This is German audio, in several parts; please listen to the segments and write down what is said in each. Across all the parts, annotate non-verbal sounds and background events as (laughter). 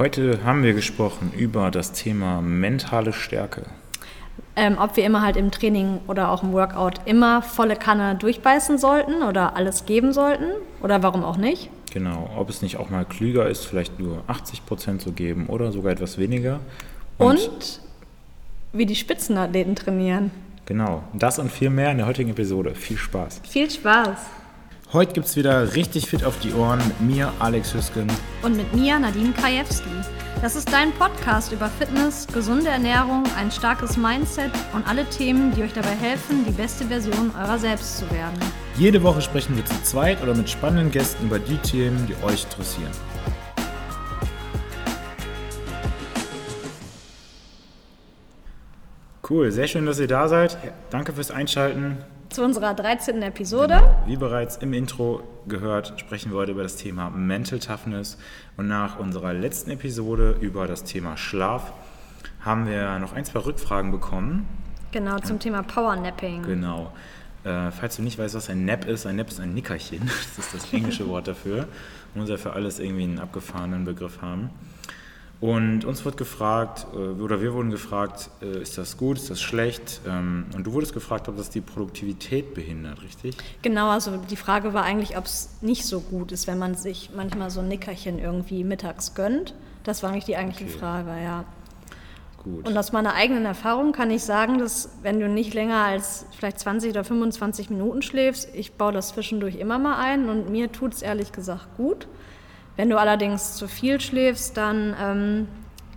Heute haben wir gesprochen über das Thema mentale Stärke. Ähm, ob wir immer halt im Training oder auch im Workout immer volle Kanne durchbeißen sollten oder alles geben sollten oder warum auch nicht. Genau, ob es nicht auch mal klüger ist, vielleicht nur 80 Prozent zu geben oder sogar etwas weniger. Und, und wie die Spitzenathleten trainieren. Genau, das und viel mehr in der heutigen Episode. Viel Spaß. Viel Spaß. Heute gibt es wieder richtig fit auf die Ohren mit mir, Alex Hüsken. Und mit mir, Nadine Kajewski. Das ist dein Podcast über Fitness, gesunde Ernährung, ein starkes Mindset und alle Themen, die euch dabei helfen, die beste Version eurer selbst zu werden. Jede Woche sprechen wir zu zweit oder mit spannenden Gästen über die Themen, die euch interessieren. Cool, sehr schön, dass ihr da seid. Danke fürs Einschalten zu unserer 13. Episode. Genau. Wie bereits im Intro gehört, sprechen wir heute über das Thema Mental Toughness. Und nach unserer letzten Episode über das Thema Schlaf haben wir noch ein, zwei Rückfragen bekommen. Genau, zum Und, Thema Powernapping. Genau. Äh, falls du nicht weißt, was ein Nap ist, ein Nap ist ein Nickerchen. (laughs) Das ist das englische Wort dafür. Man muss ja für alles irgendwie einen abgefahrenen Begriff haben. Und uns wird gefragt, äh, oder wir wurden gefragt, äh, ist das gut, ist das schlecht? Ähm, und du wurdest gefragt, ob das die Produktivität behindert, richtig? Genau, also die Frage war eigentlich, ob es nicht so gut ist, wenn man sich manchmal so ein Nickerchen irgendwie mittags gönnt. Das war eigentlich die eigentliche okay. Frage, ja. Gut. Und aus meiner eigenen Erfahrung kann ich sagen, dass wenn du nicht länger als vielleicht 20 oder 25 Minuten schläfst, ich baue das zwischendurch immer mal ein und mir tut es ehrlich gesagt gut. Wenn du allerdings zu viel schläfst, dann ähm,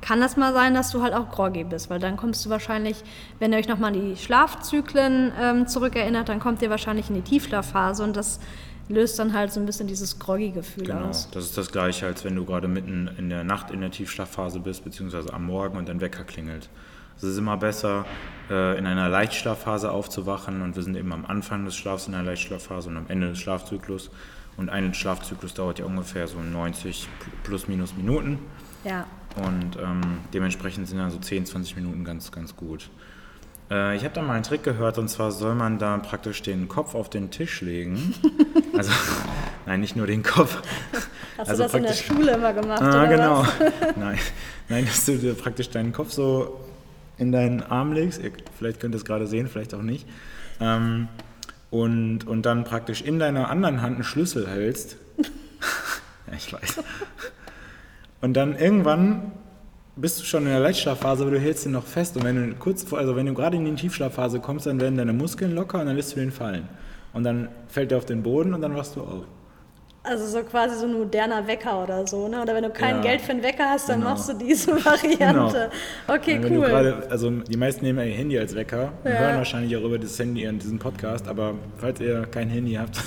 kann das mal sein, dass du halt auch groggy bist, weil dann kommst du wahrscheinlich, wenn ihr euch nochmal an die Schlafzyklen ähm, zurückerinnert, dann kommt ihr wahrscheinlich in die Tiefschlafphase und das löst dann halt so ein bisschen dieses groggy-Gefühl genau, aus. Das ist das Gleiche, als wenn du gerade mitten in der Nacht in der Tiefschlafphase bist, beziehungsweise am Morgen und dein Wecker klingelt. Es ist immer besser, äh, in einer Leichtschlafphase aufzuwachen und wir sind eben am Anfang des Schlafs in einer Leichtschlafphase und am Ende des Schlafzyklus. Und ein Schlafzyklus dauert ja ungefähr so 90 plus minus Minuten. Ja. Und ähm, dementsprechend sind dann so 10, 20 Minuten ganz, ganz gut. Äh, ich habe da mal einen Trick gehört und zwar soll man da praktisch den Kopf auf den Tisch legen. (laughs) also, nein, nicht nur den Kopf. Hast also du das in der Schule immer gemacht? Ah, genau. (laughs) Nein, nein, dass du dir praktisch deinen Kopf so in deinen Arm legst. Ihr, vielleicht könnt ihr es gerade sehen, vielleicht auch nicht. Ähm, und, und dann praktisch in deiner anderen Hand einen Schlüssel hältst. (laughs) ja, ich weiß. Und dann irgendwann bist du schon in der Leichtschlafphase, aber du hältst ihn noch fest. Und wenn du kurz vor, also wenn du gerade in die Tiefschlafphase kommst, dann werden deine Muskeln locker und dann lässt du den fallen. Und dann fällt er auf den Boden und dann wachst du auf. Also so quasi so ein moderner Wecker oder so, ne? Oder wenn du kein ja, Geld für einen Wecker hast, dann genau. machst du diese (laughs) Variante. Genau. Okay, wenn cool. Grade, also die meisten nehmen ihr Handy als Wecker und ja. hören wahrscheinlich auch über das Handy in diesem Podcast, aber falls ihr kein Handy habt.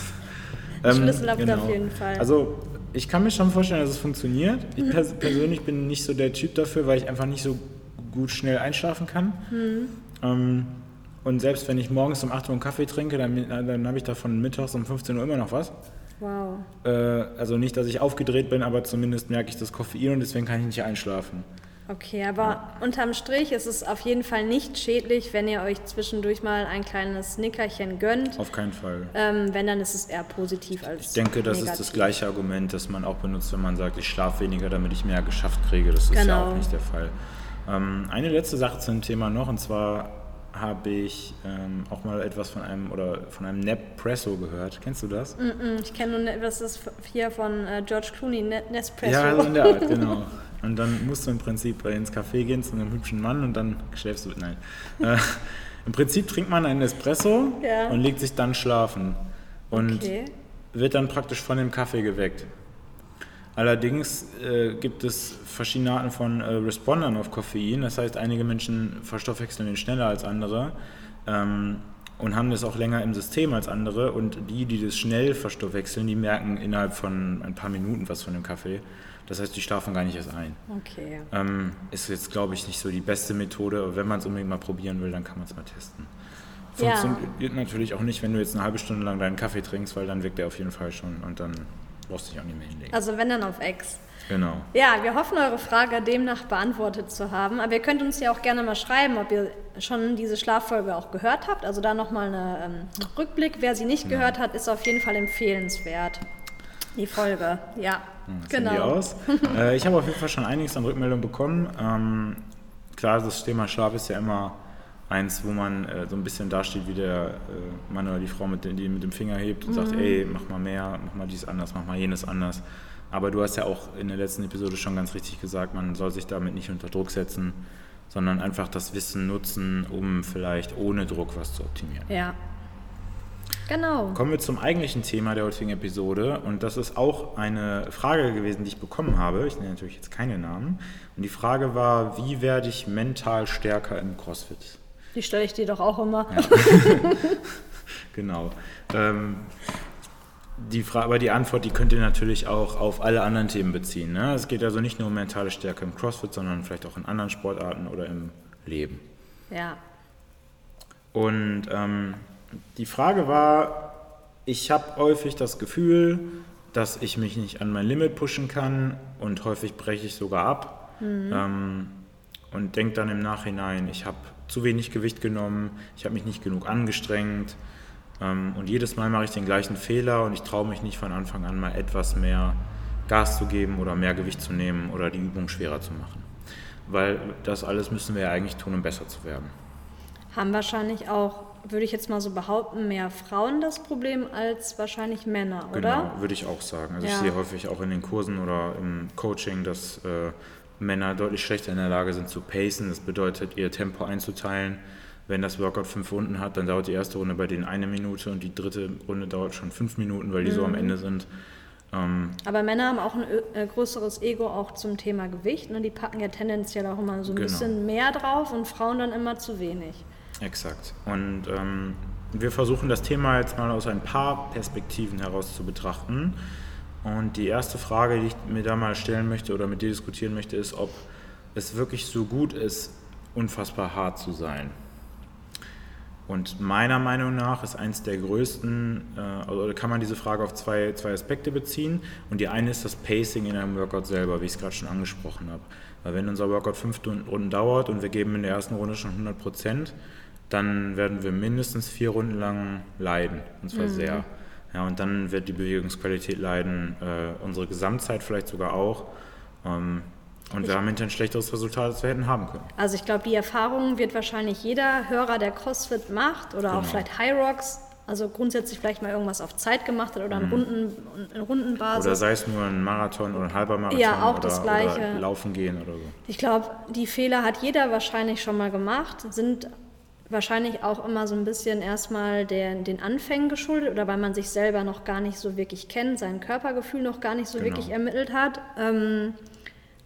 (laughs) ähm, Schlüssel genau. auf jeden Fall. Also ich kann mir schon vorstellen, dass es funktioniert. Ich mhm. (laughs) pers persönlich bin nicht so der Typ dafür, weil ich einfach nicht so gut schnell einschlafen kann. Mhm. Ähm, und selbst wenn ich morgens um 8 Uhr einen Kaffee trinke, dann, dann habe ich davon mittags um 15 Uhr immer noch was. Wow. Äh, also nicht, dass ich aufgedreht bin, aber zumindest merke ich das Koffein und deswegen kann ich nicht einschlafen. Okay, aber ja. unterm Strich ist es auf jeden Fall nicht schädlich, wenn ihr euch zwischendurch mal ein kleines Nickerchen gönnt. Auf keinen Fall. Ähm, wenn, dann ist es eher positiv als Ich denke, das negativ. ist das gleiche Argument, das man auch benutzt, wenn man sagt, ich schlafe weniger, damit ich mehr geschafft kriege. Das ist genau. ja auch nicht der Fall. Ähm, eine letzte Sache zum Thema noch, und zwar habe ich ähm, auch mal etwas von einem oder von einem Nepresso gehört. Kennst du das? Mm -mm, ich kenne nur, ne, was ist hier von äh, George Clooney, ne Nespresso. Ja, in der Art, (laughs) genau. Und dann musst du im Prinzip ins Café gehen zu einem hübschen Mann und dann schläfst du. Nein. Äh, (laughs) Im Prinzip trinkt man einen Espresso ja. und legt sich dann schlafen. Und okay. wird dann praktisch von dem Kaffee geweckt. Allerdings äh, gibt es verschiedene Arten von äh, Respondern auf Koffein. Das heißt, einige Menschen verstoffwechseln den schneller als andere ähm, und haben das auch länger im System als andere. Und die, die das schnell verstoffwechseln, die merken innerhalb von ein paar Minuten was von dem Kaffee. Das heißt, die schlafen gar nicht erst ein. Okay. Ähm, ist jetzt, glaube ich, nicht so die beste Methode. Aber wenn man es unbedingt mal probieren will, dann kann man es mal testen. Funktioniert ja. natürlich auch nicht, wenn du jetzt eine halbe Stunde lang deinen Kaffee trinkst, weil dann wirkt er auf jeden Fall schon und dann brauchst dich auch nicht mehr hinlegen. Also wenn dann auf Ex. Genau. Ja, wir hoffen, eure Frage demnach beantwortet zu haben. Aber ihr könnt uns ja auch gerne mal schreiben, ob ihr schon diese Schlaffolge auch gehört habt. Also da nochmal ein ähm, Rückblick. Wer sie nicht genau. gehört hat, ist auf jeden Fall empfehlenswert. Die Folge, ja. Hm, genau. aus. (laughs) äh, ich habe auf jeden Fall schon einiges an Rückmeldungen bekommen. Ähm, klar, das Thema Schlaf ist ja immer eins, wo man äh, so ein bisschen dasteht wie der äh, Mann oder die Frau, mit, die mit dem Finger hebt und mhm. sagt, ey, mach mal mehr, mach mal dies anders, mach mal jenes anders. Aber du hast ja auch in der letzten Episode schon ganz richtig gesagt, man soll sich damit nicht unter Druck setzen, sondern einfach das Wissen nutzen, um vielleicht ohne Druck was zu optimieren. Ja. Genau. Kommen wir zum eigentlichen Thema der heutigen Episode. Und das ist auch eine Frage gewesen, die ich bekommen habe. Ich nenne natürlich jetzt keine Namen. Und die Frage war, wie werde ich mental stärker im CrossFit? Die stelle ich dir doch auch immer. Ja. (laughs) genau. Ähm, die Frage, aber die Antwort, die könnt ihr natürlich auch auf alle anderen Themen beziehen. Ne? Es geht also nicht nur um mentale Stärke im CrossFit, sondern vielleicht auch in anderen Sportarten oder im Leben. Ja. Und ähm, die Frage war, ich habe häufig das Gefühl, dass ich mich nicht an mein Limit pushen kann und häufig breche ich sogar ab mhm. ähm, und denke dann im Nachhinein, ich habe zu wenig Gewicht genommen, ich habe mich nicht genug angestrengt ähm, und jedes Mal mache ich den gleichen Fehler und ich traue mich nicht von Anfang an mal etwas mehr Gas zu geben oder mehr Gewicht zu nehmen oder die Übung schwerer zu machen. Weil das alles müssen wir ja eigentlich tun, um besser zu werden. Haben wahrscheinlich auch, würde ich jetzt mal so behaupten, mehr Frauen das Problem als wahrscheinlich Männer, oder? Genau, würde ich auch sagen. Also ja. ich sehe häufig auch in den Kursen oder im Coaching, dass äh, Männer deutlich schlechter in der Lage sind zu pacen. Das bedeutet, ihr Tempo einzuteilen wenn das Workout fünf Runden hat, dann dauert die erste Runde bei denen eine Minute und die dritte Runde dauert schon fünf Minuten, weil die mhm. so am mhm. Ende sind. Ähm Aber Männer haben auch ein äh, größeres Ego auch zum Thema Gewicht. Ne? Die packen ja tendenziell auch immer so ein genau. bisschen mehr drauf und Frauen dann immer zu wenig. Exakt. Und ähm, wir versuchen das Thema jetzt mal aus ein paar Perspektiven heraus zu betrachten. Und die erste Frage, die ich mir da mal stellen möchte oder mit dir diskutieren möchte, ist, ob es wirklich so gut ist, unfassbar hart zu sein. Und meiner Meinung nach ist eins der größten, äh, also kann man diese Frage auf zwei, zwei Aspekte beziehen. Und die eine ist das Pacing in einem Workout selber, wie ich es gerade schon angesprochen habe. Weil wenn unser Workout fünf Runden dauert und wir geben in der ersten Runde schon 100 Prozent, dann werden wir mindestens vier Runden lang leiden. Und zwar mhm. sehr. Ja, und dann wird die Bewegungsqualität leiden, äh, unsere Gesamtzeit vielleicht sogar auch. Ähm, und ich wir haben hinterher ein schlechteres Resultat, als wir hätten haben können. Also ich glaube, die Erfahrung wird wahrscheinlich jeder Hörer, der CrossFit macht oder genau. auch vielleicht High Rocks, also grundsätzlich vielleicht mal irgendwas auf Zeit gemacht hat oder mhm. Runden, in Rundenbasis. Oder sei es nur ein Marathon oder ein halber Marathon ja, auch oder, das Gleiche. oder Laufen gehen oder so. Ich glaube, die Fehler hat jeder wahrscheinlich schon mal gemacht, sind wahrscheinlich auch immer so ein bisschen erstmal der, den Anfängen geschuldet oder weil man sich selber noch gar nicht so wirklich kennt, sein Körpergefühl noch gar nicht so genau. wirklich ermittelt hat. Ähm,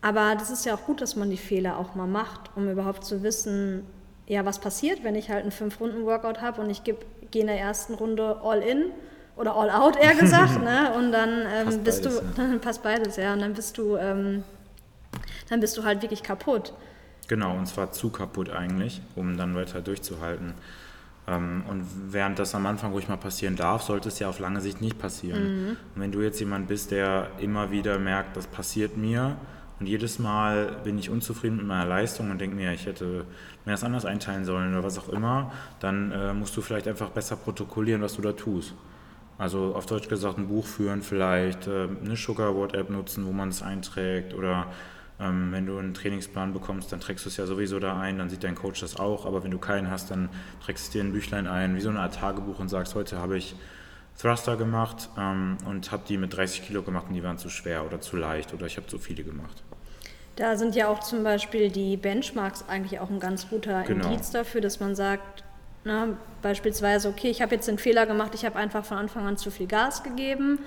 aber das ist ja auch gut, dass man die Fehler auch mal macht, um überhaupt zu wissen, ja, was passiert, wenn ich halt einen Fünf-Runden-Workout habe und ich gehe in der ersten Runde all in oder all out, eher gesagt, (laughs) ne? Und dann ähm, bist beides, du, ja. dann (laughs) passt beides, ja, und dann bist du, ähm, dann bist du halt wirklich kaputt. Genau, und zwar zu kaputt eigentlich, um dann weiter durchzuhalten. Ähm, und während das am Anfang ruhig mal passieren darf, sollte es ja auf lange Sicht nicht passieren. Mhm. Und wenn du jetzt jemand bist, der immer wieder merkt, das passiert mir, und jedes Mal bin ich unzufrieden mit meiner Leistung und denke mir, ich hätte mir das anders einteilen sollen oder was auch immer. Dann äh, musst du vielleicht einfach besser protokollieren, was du da tust. Also auf Deutsch gesagt ein Buch führen vielleicht, äh, eine Sugarboard-App nutzen, wo man es einträgt oder ähm, wenn du einen Trainingsplan bekommst, dann trägst du es ja sowieso da ein, dann sieht dein Coach das auch. Aber wenn du keinen hast, dann trägst du dir ein Büchlein ein, wie so eine Art Tagebuch und sagst, heute habe ich Thruster gemacht ähm, und habe die mit 30 Kilo gemacht und die waren zu schwer oder zu leicht oder ich habe zu viele gemacht. Da sind ja auch zum Beispiel die Benchmarks eigentlich auch ein ganz guter genau. Indiz dafür, dass man sagt, na, beispielsweise, okay, ich habe jetzt den Fehler gemacht, ich habe einfach von Anfang an zu viel Gas gegeben.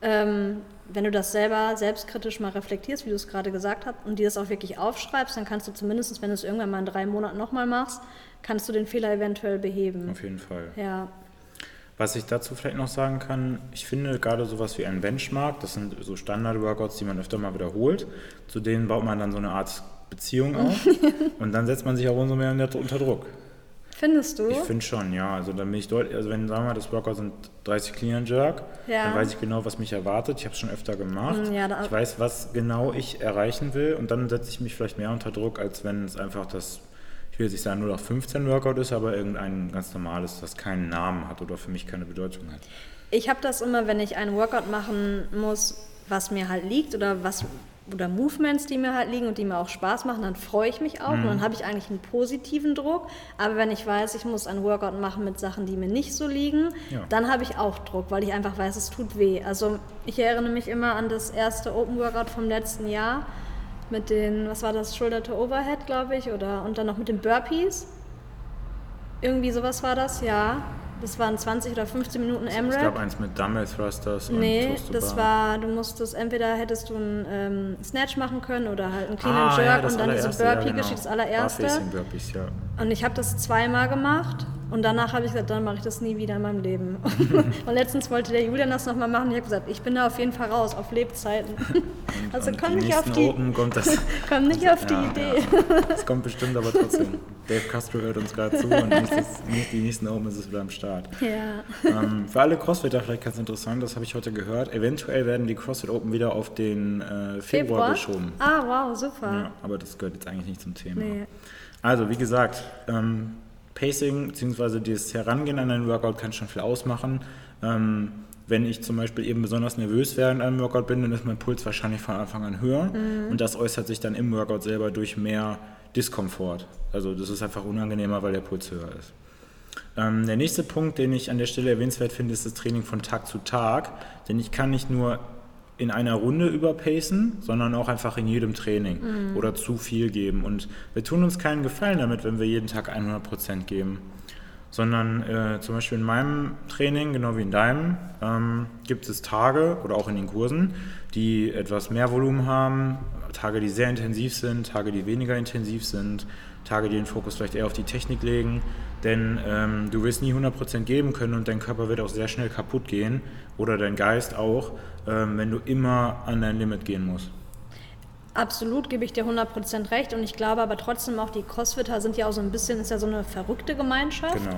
Ähm, wenn du das selber selbstkritisch mal reflektierst, wie du es gerade gesagt hast, und dir das auch wirklich aufschreibst, dann kannst du zumindest, wenn du es irgendwann mal in drei Monaten nochmal machst, kannst du den Fehler eventuell beheben. Auf jeden Fall. Ja. Was ich dazu vielleicht noch sagen kann, ich finde gerade sowas wie ein Benchmark, das sind so Standard-Workouts, die man öfter mal wiederholt, zu denen baut man dann so eine Art Beziehung auf (laughs) und dann setzt man sich auch umso mehr unter Druck. Findest du? Ich finde schon, ja. Also dann bin ich deutlich, also wenn sagen wir mal, das Workout sind 30 Clean and Jerk, ja. dann weiß ich genau, was mich erwartet. Ich habe es schon öfter gemacht. Mm, ja, ich weiß, was genau ich erreichen will und dann setze ich mich vielleicht mehr unter Druck, als wenn es einfach das ich will jetzt nicht sagen 0815 Workout ist, aber irgendein ganz normales, das keinen Namen hat oder für mich keine Bedeutung hat. Ich habe das immer, wenn ich einen Workout machen muss, was mir halt liegt oder was oder Movements, die mir halt liegen und die mir auch Spaß machen, dann freue ich mich auch mhm. und dann habe ich eigentlich einen positiven Druck. Aber wenn ich weiß, ich muss einen Workout machen mit Sachen, die mir nicht so liegen, ja. dann habe ich auch Druck, weil ich einfach weiß, es tut weh. Also ich erinnere mich immer an das erste Open Workout vom letzten Jahr mit den, was war das, Shoulder to Overhead, glaube ich, oder und dann noch mit den Burpees. Irgendwie sowas war das, ja. Das waren 20 oder 15 Minuten AMRAP. Es gab eins mit Dumbbell Thrusters nee, und das war, du musstest, entweder hättest du einen ähm, Snatch machen können oder halt einen Clean ah, and Jerk ja, und dann diese Burpee-Geschichte, ja, genau. das allererste. Burpees, ja. Und ich habe das zweimal gemacht und danach habe ich gesagt, dann mache ich das nie wieder in meinem Leben. (laughs) und letztens wollte der Julian das nochmal machen. Ich habe gesagt, ich bin da auf jeden Fall raus, auf Lebzeiten. (laughs) Und, (laughs) also und komm nicht auf die, Open kommt das, komm nicht auf die ja, Idee. Es kommt bestimmt, aber trotzdem. Dave Castro hört uns gerade zu und das, nicht die nächsten Open ist es wieder am Start. Ja. Ähm, für alle Crossfitter vielleicht ganz interessant, das habe ich heute gehört. Eventuell werden die CrossFit Open wieder auf den äh, Februar, Februar, geschoben. Ah, wow, super. Ja, aber das gehört jetzt eigentlich nicht zum Thema. Nee. Also, wie gesagt, ähm, Pacing bzw. das Herangehen an einen Workout kann schon viel ausmachen. Ähm, wenn ich zum Beispiel eben besonders nervös während einem Workout bin, dann ist mein Puls wahrscheinlich von Anfang an höher mhm. und das äußert sich dann im Workout selber durch mehr Diskomfort. Also das ist einfach unangenehmer, weil der Puls höher ist. Ähm, der nächste Punkt, den ich an der Stelle erwähnenswert finde, ist das Training von Tag zu Tag, denn ich kann nicht nur in einer Runde überpacen, sondern auch einfach in jedem Training mhm. oder zu viel geben. Und wir tun uns keinen Gefallen damit, wenn wir jeden Tag 100 Prozent geben. Sondern äh, zum Beispiel in meinem Training, genau wie in deinem, ähm, gibt es Tage oder auch in den Kursen, die etwas mehr Volumen haben, Tage, die sehr intensiv sind, Tage, die weniger intensiv sind, Tage, die den Fokus vielleicht eher auf die Technik legen. Denn ähm, du wirst nie 100% geben können und dein Körper wird auch sehr schnell kaputt gehen oder dein Geist auch, ähm, wenn du immer an dein Limit gehen musst. Absolut gebe ich dir 100% recht und ich glaube aber trotzdem auch, die Crossfitter sind ja auch so ein bisschen, ist ja so eine verrückte Gemeinschaft. Genau.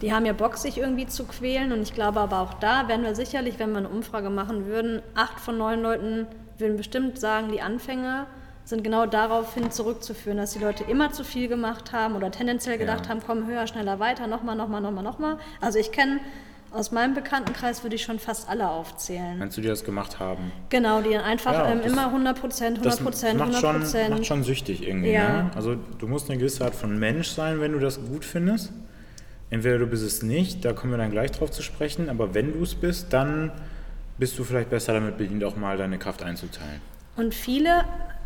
Die haben ja Bock, sich irgendwie zu quälen und ich glaube aber auch da werden wir sicherlich, wenn wir eine Umfrage machen würden, acht von neun Leuten würden bestimmt sagen, die Anfänger sind genau daraufhin zurückzuführen, dass die Leute immer zu viel gemacht haben oder tendenziell gedacht ja. haben, komm höher, schneller, weiter, nochmal, nochmal, nochmal, nochmal. Also ich kenne aus meinem Bekanntenkreis würde ich schon fast alle aufzählen. Meinst du, die das gemacht haben? Genau, die einfach ja, ähm, immer 100 Prozent, 100 Prozent, 100 Prozent. Macht, macht schon süchtig irgendwie. Ja. Ne? Also du musst eine gewisse Art von Mensch sein, wenn du das gut findest. Entweder du bist es nicht, da kommen wir dann gleich drauf zu sprechen, aber wenn du es bist, dann bist du vielleicht besser damit bedient, auch mal deine Kraft einzuteilen. Und viele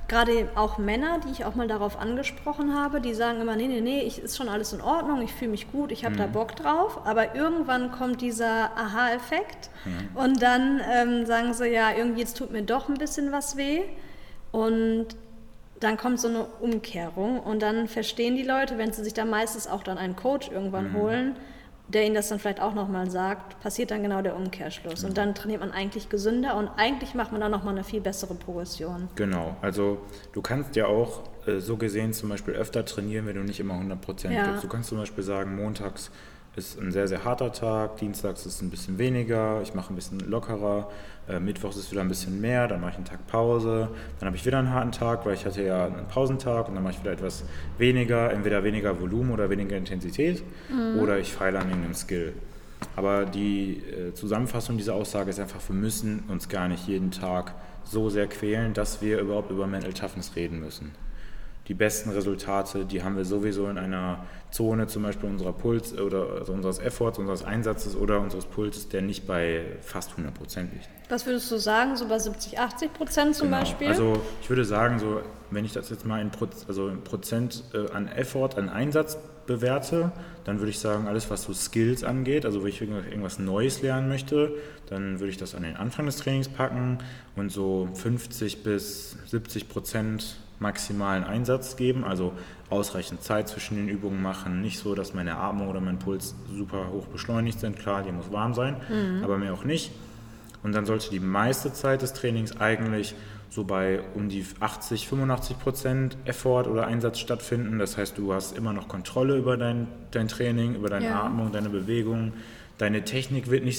gerade auch Männer, die ich auch mal darauf angesprochen habe, die sagen immer, nee, nee, nee, ich, ist schon alles in Ordnung, ich fühle mich gut, ich habe mhm. da Bock drauf. Aber irgendwann kommt dieser Aha-Effekt mhm. und dann ähm, sagen sie, ja, irgendwie jetzt tut mir doch ein bisschen was weh. Und dann kommt so eine Umkehrung und dann verstehen die Leute, wenn sie sich da meistens auch dann einen Coach irgendwann mhm. holen, der ihnen das dann vielleicht auch nochmal sagt, passiert dann genau der Umkehrschluss. Und dann trainiert man eigentlich gesünder und eigentlich macht man dann nochmal eine viel bessere Progression. Genau, also du kannst ja auch äh, so gesehen zum Beispiel öfter trainieren, wenn du nicht immer 100% ja. gibst. Du kannst zum Beispiel sagen, montags ist ein sehr, sehr harter Tag, dienstags ist es ein bisschen weniger, ich mache ein bisschen lockerer, äh, mittwochs ist wieder ein bisschen mehr, dann mache ich einen Tag Pause, dann habe ich wieder einen harten Tag, weil ich hatte ja einen Pausentag und dann mache ich wieder etwas weniger, entweder weniger Volumen oder weniger Intensität mhm. oder ich feile an irgendeinem Skill. Aber die äh, Zusammenfassung dieser Aussage ist einfach, wir müssen uns gar nicht jeden Tag so sehr quälen, dass wir überhaupt über Mental Toughness reden müssen die besten Resultate, die haben wir sowieso in einer Zone zum Beispiel unserer Puls oder also unseres Efforts, unseres Einsatzes oder unseres Pulses, der nicht bei fast 100 Prozent liegt. Was würdest du sagen, so bei 70, 80 Prozent zum genau. Beispiel? Also ich würde sagen, so wenn ich das jetzt mal in, Proz also in Prozent äh, an Effort, an Einsatz bewerte, dann würde ich sagen, alles was so Skills angeht, also wenn ich irgendwas Neues lernen möchte, dann würde ich das an den Anfang des Trainings packen und so 50 bis 70 Prozent maximalen Einsatz geben, also ausreichend Zeit zwischen den Übungen machen, nicht so, dass meine Atmung oder mein Puls super hoch beschleunigt sind, klar, die muss warm sein, mhm. aber mehr auch nicht. Und dann sollte die meiste Zeit des Trainings eigentlich so bei um die 80, 85 Prozent Effort oder Einsatz stattfinden. Das heißt, du hast immer noch Kontrolle über dein, dein Training, über deine ja. Atmung, deine Bewegung. Deine Technik wird nicht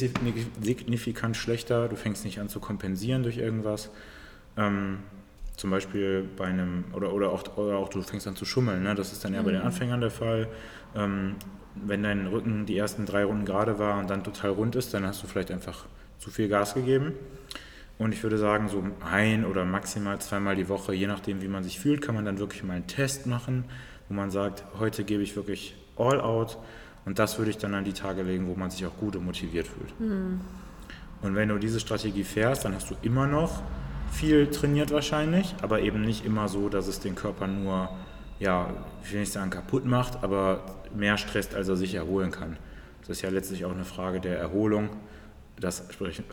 signifikant schlechter. Du fängst nicht an zu kompensieren durch irgendwas. Ähm, zum Beispiel bei einem, oder, oder, auch, oder auch du fängst an zu schummeln, ne? das ist dann eher mhm. bei den mhm. Anfängern der Fall. Ähm, wenn dein Rücken die ersten drei Runden gerade war und dann total rund ist, dann hast du vielleicht einfach zu viel Gas gegeben. Und ich würde sagen, so ein oder maximal zweimal die Woche, je nachdem, wie man sich fühlt, kann man dann wirklich mal einen Test machen, wo man sagt, heute gebe ich wirklich all out. Und das würde ich dann an die Tage legen, wo man sich auch gut und motiviert fühlt. Mhm. Und wenn du diese Strategie fährst, dann hast du immer noch viel trainiert wahrscheinlich, aber eben nicht immer so, dass es den Körper nur, ja, ich will nicht sagen kaputt macht, aber mehr stresst, als er sich erholen kann. Das ist ja letztlich auch eine Frage der Erholung. Das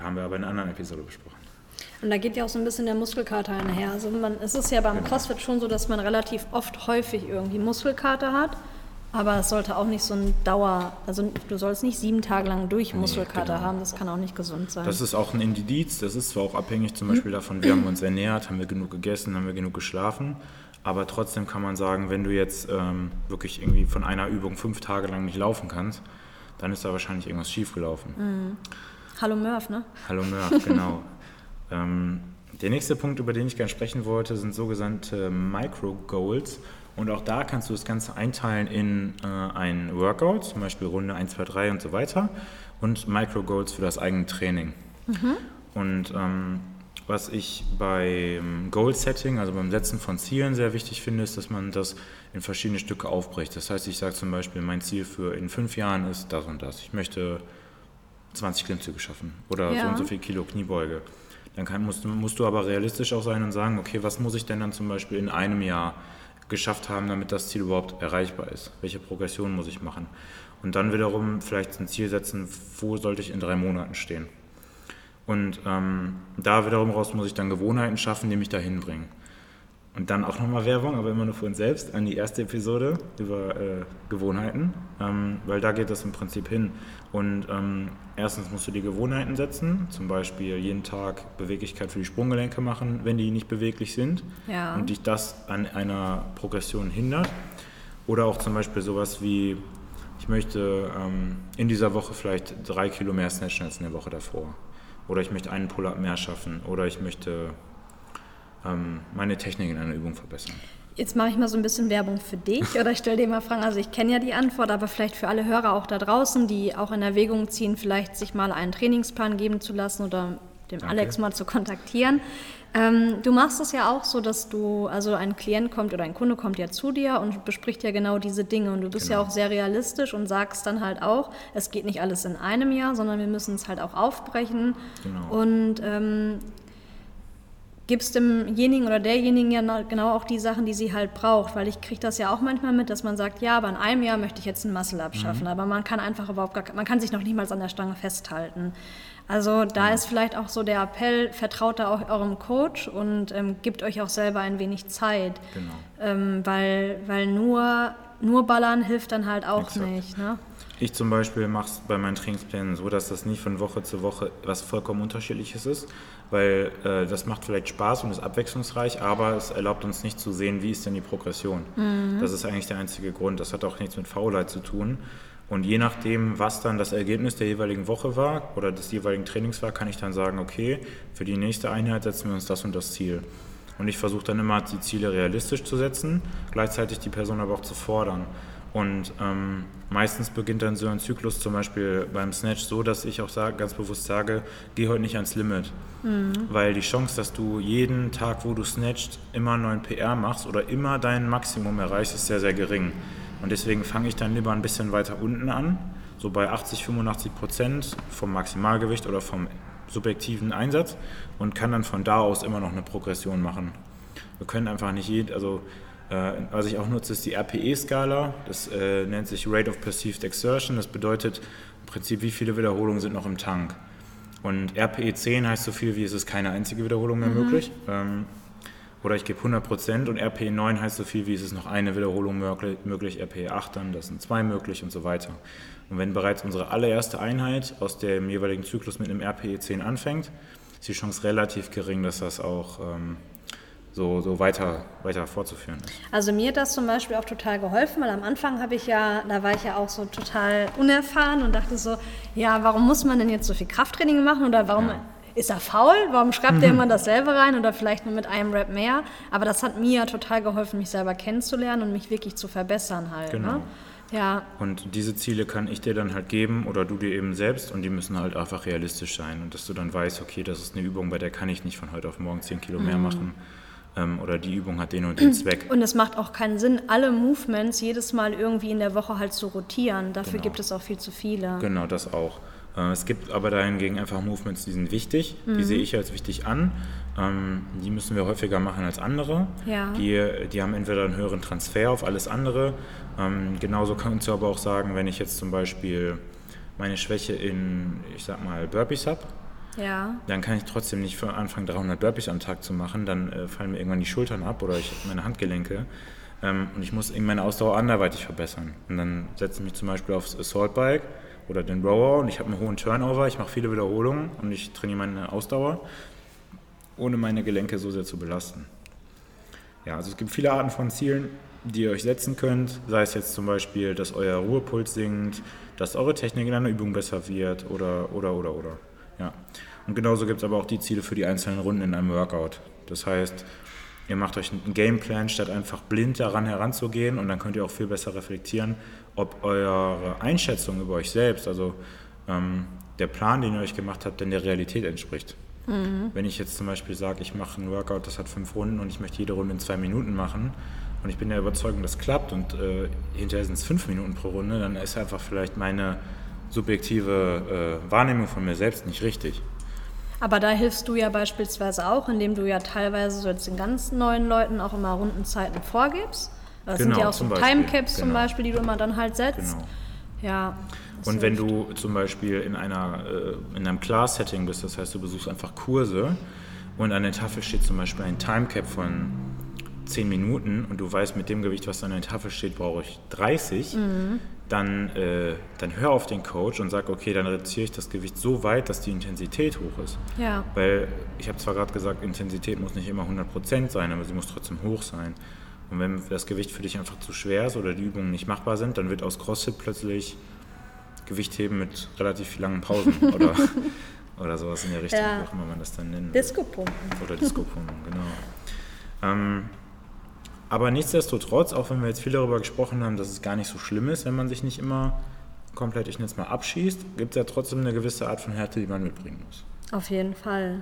haben wir aber in einer anderen Episode besprochen. Und da geht ja auch so ein bisschen der Muskelkater einher. Also man, es ist ja beim genau. CrossFit schon so, dass man relativ oft häufig irgendwie Muskelkater hat. Aber es sollte auch nicht so ein Dauer, also du sollst nicht sieben Tage lang durch Muskelkater nee, genau. haben, das kann auch nicht gesund sein. Das ist auch ein Indiz, das ist zwar auch abhängig zum Beispiel davon, wir haben uns ernährt, haben wir genug gegessen, haben wir genug geschlafen, aber trotzdem kann man sagen, wenn du jetzt ähm, wirklich irgendwie von einer Übung fünf Tage lang nicht laufen kannst, dann ist da wahrscheinlich irgendwas schiefgelaufen. Mhm. Hallo Murph, ne? Hallo Murph, genau. (laughs) Ähm, der nächste Punkt, über den ich gerne sprechen wollte, sind sogenannte Micro-Goals. Und auch da kannst du das Ganze einteilen in äh, ein Workout, zum Beispiel Runde 1, 2, 3 und so weiter, und Micro-Goals für das eigene Training. Mhm. Und ähm, was ich beim Goal-Setting, also beim Setzen von Zielen sehr wichtig finde, ist, dass man das in verschiedene Stücke aufbricht. Das heißt, ich sage zum Beispiel, mein Ziel für in fünf Jahren ist das und das. Ich möchte 20 Klimmzüge schaffen oder ja. so und so viel Kilo Kniebeuge. Dann kann, musst, musst du aber realistisch auch sein und sagen, okay, was muss ich denn dann zum Beispiel in einem Jahr geschafft haben, damit das Ziel überhaupt erreichbar ist? Welche Progression muss ich machen? Und dann wiederum vielleicht ein Ziel setzen, wo sollte ich in drei Monaten stehen? Und ähm, da wiederum raus muss ich dann Gewohnheiten schaffen, die mich dahin bringen. Und dann auch nochmal Werbung, aber immer nur für uns selbst, an die erste Episode über äh, Gewohnheiten, ähm, weil da geht das im Prinzip hin. Und ähm, erstens musst du die Gewohnheiten setzen, zum Beispiel jeden Tag Beweglichkeit für die Sprunggelenke machen, wenn die nicht beweglich sind ja. und dich das an einer Progression hindert. Oder auch zum Beispiel sowas wie, ich möchte ähm, in dieser Woche vielleicht drei Kilo mehr snatchen als in der Woche davor. Oder ich möchte einen Pull-up mehr schaffen. Oder ich möchte ähm, meine Technik in einer Übung verbessern. Jetzt mache ich mal so ein bisschen Werbung für dich oder ich stelle dir mal Fragen. Also ich kenne ja die Antwort, aber vielleicht für alle Hörer auch da draußen, die auch in Erwägung ziehen, vielleicht sich mal einen Trainingsplan geben zu lassen oder den Danke. Alex mal zu kontaktieren. Ähm, du machst es ja auch so, dass du, also ein Klient kommt oder ein Kunde kommt ja zu dir und bespricht ja genau diese Dinge und du bist genau. ja auch sehr realistisch und sagst dann halt auch, es geht nicht alles in einem Jahr, sondern wir müssen es halt auch aufbrechen. Genau. Und ähm, gibst demjenigen oder derjenigen ja genau auch die Sachen, die sie halt braucht. Weil ich kriege das ja auch manchmal mit, dass man sagt, ja, aber in einem Jahr möchte ich jetzt einen Muscle abschaffen. Mhm. Aber man kann einfach überhaupt gar, man kann sich noch niemals an der Stange festhalten. Also da mhm. ist vielleicht auch so der Appell, vertraut da auch eurem Coach und ähm, gebt euch auch selber ein wenig Zeit. Genau. Ähm, weil, weil nur, nur ballern hilft dann halt auch Exakt. nicht. Ne? Ich zum Beispiel mache es bei meinen Trainingsplänen so, dass das nicht von Woche zu Woche was vollkommen unterschiedliches ist, weil äh, das macht vielleicht Spaß und ist abwechslungsreich, aber es erlaubt uns nicht zu sehen, wie ist denn die Progression. Mhm. Das ist eigentlich der einzige Grund. Das hat auch nichts mit Faulheit zu tun. Und je nachdem, was dann das Ergebnis der jeweiligen Woche war oder des jeweiligen Trainings war, kann ich dann sagen, okay, für die nächste Einheit setzen wir uns das und das Ziel. Und ich versuche dann immer, die Ziele realistisch zu setzen, gleichzeitig die Person aber auch zu fordern. Und ähm, meistens beginnt dann so ein Zyklus zum Beispiel beim Snatch so, dass ich auch sag, ganz bewusst sage, geh heute nicht ans Limit. Mhm. Weil die Chance, dass du jeden Tag, wo du snatcht, immer neuen PR machst oder immer dein Maximum erreichst, ist sehr, sehr gering. Und deswegen fange ich dann lieber ein bisschen weiter unten an, so bei 80, 85 Prozent vom Maximalgewicht oder vom subjektiven Einsatz und kann dann von da aus immer noch eine Progression machen. Wir können einfach nicht jed, also was ich auch nutze, ist die RPE-Skala. Das äh, nennt sich Rate of Perceived Exertion. Das bedeutet im Prinzip, wie viele Wiederholungen sind noch im Tank. Und RPE 10 heißt so viel wie es ist keine einzige Wiederholung mehr mhm. möglich. Ähm, oder ich gebe 100% und RPE 9 heißt so viel wie es ist noch eine Wiederholung möglich, möglich RPE 8 dann, das sind zwei möglich und so weiter. Und wenn bereits unsere allererste Einheit aus dem jeweiligen Zyklus mit einem RPE 10 anfängt, ist die Chance relativ gering, dass das auch ähm, so, so weiter, weiter fortzuführen ist. Also mir hat das zum Beispiel auch total geholfen, weil am Anfang habe ich ja, da war ich ja auch so total unerfahren und dachte so, ja, warum muss man denn jetzt so viel Krafttraining machen oder warum ja. ist er faul? Warum schreibt mhm. er (laughs) immer dasselbe rein oder vielleicht nur mit einem Rap mehr? Aber das hat mir total geholfen, mich selber kennenzulernen und mich wirklich zu verbessern halt. Ne? Genau. Ne? Ja. Und diese Ziele kann ich dir dann halt geben oder du dir eben selbst und die müssen halt einfach realistisch sein und dass du dann weißt, okay, das ist eine Übung, bei der kann ich nicht von heute auf morgen 10 Kilo mehr mhm. machen oder die Übung hat den und den (clears throat) Zweck. Und es macht auch keinen Sinn, alle Movements jedes Mal irgendwie in der Woche halt zu rotieren. Dafür genau. gibt es auch viel zu viele. Genau, das auch. Äh, es gibt aber dahingegen einfach Movements, die sind wichtig, mhm. die sehe ich als wichtig an. Ähm, die müssen wir häufiger machen als andere. Ja. Die, die haben entweder einen höheren Transfer auf alles andere. Ähm, genauso kannst du aber auch sagen, wenn ich jetzt zum Beispiel meine Schwäche in, ich sag mal, Burpees habe, ja. dann kann ich trotzdem nicht anfangen, 300 Burpees am Tag zu machen. Dann äh, fallen mir irgendwann die Schultern ab oder ich meine Handgelenke. Ähm, und ich muss eben meine Ausdauer anderweitig verbessern. Und dann setze ich mich zum Beispiel aufs Assault Bike oder den Rower und ich habe einen hohen Turnover, ich mache viele Wiederholungen und ich trainiere meine Ausdauer, ohne meine Gelenke so sehr zu belasten. Ja, also es gibt viele Arten von Zielen, die ihr euch setzen könnt, sei es jetzt zum Beispiel, dass euer Ruhepuls sinkt, dass eure Technik in einer Übung besser wird oder, oder, oder, oder. Ja. Und genauso gibt es aber auch die Ziele für die einzelnen Runden in einem Workout. Das heißt, ihr macht euch einen Gameplan, statt einfach blind daran heranzugehen und dann könnt ihr auch viel besser reflektieren, ob eure Einschätzung über euch selbst, also ähm, der Plan, den ihr euch gemacht habt, denn der Realität entspricht. Mhm. Wenn ich jetzt zum Beispiel sage, ich mache ein Workout, das hat fünf Runden und ich möchte jede Runde in zwei Minuten machen und ich bin der Überzeugung, das klappt und äh, hinterher sind es fünf Minuten pro Runde, dann ist einfach vielleicht meine subjektive äh, Wahrnehmung von mir selbst nicht richtig. Aber da hilfst du ja beispielsweise auch, indem du ja teilweise so jetzt den ganz neuen Leuten auch immer Rundenzeiten vorgibst. Das genau, sind ja auch so Timecaps genau. zum Beispiel, die du immer dann halt setzt. Genau. Ja. Und wenn du zum Beispiel in, einer, äh, in einem Class-Setting bist, das heißt, du besuchst einfach Kurse und an der Tafel steht zum Beispiel ein Timecap von 10 Minuten und du weißt, mit dem Gewicht, was an der Tafel steht, brauche ich 30, mhm. dann, äh, dann hör auf den Coach und sag, okay, dann reduziere ich das Gewicht so weit, dass die Intensität hoch ist. Ja. Weil ich habe zwar gerade gesagt, Intensität muss nicht immer 100% sein, aber sie muss trotzdem hoch sein. Und wenn das Gewicht für dich einfach zu schwer ist oder die Übungen nicht machbar sind, dann wird aus CrossFit plötzlich Gewichtheben mit relativ langen Pausen (laughs) oder, oder sowas in der Richtung, ja. wie auch immer man das dann nennt. Disco-Pumpen. Oder Disco-Pumpen, genau. Ähm, aber nichtsdestotrotz, auch wenn wir jetzt viel darüber gesprochen haben, dass es gar nicht so schlimm ist, wenn man sich nicht immer komplett, ich nenne es mal, abschießt, gibt es ja trotzdem eine gewisse Art von Härte, die man mitbringen muss. Auf jeden Fall.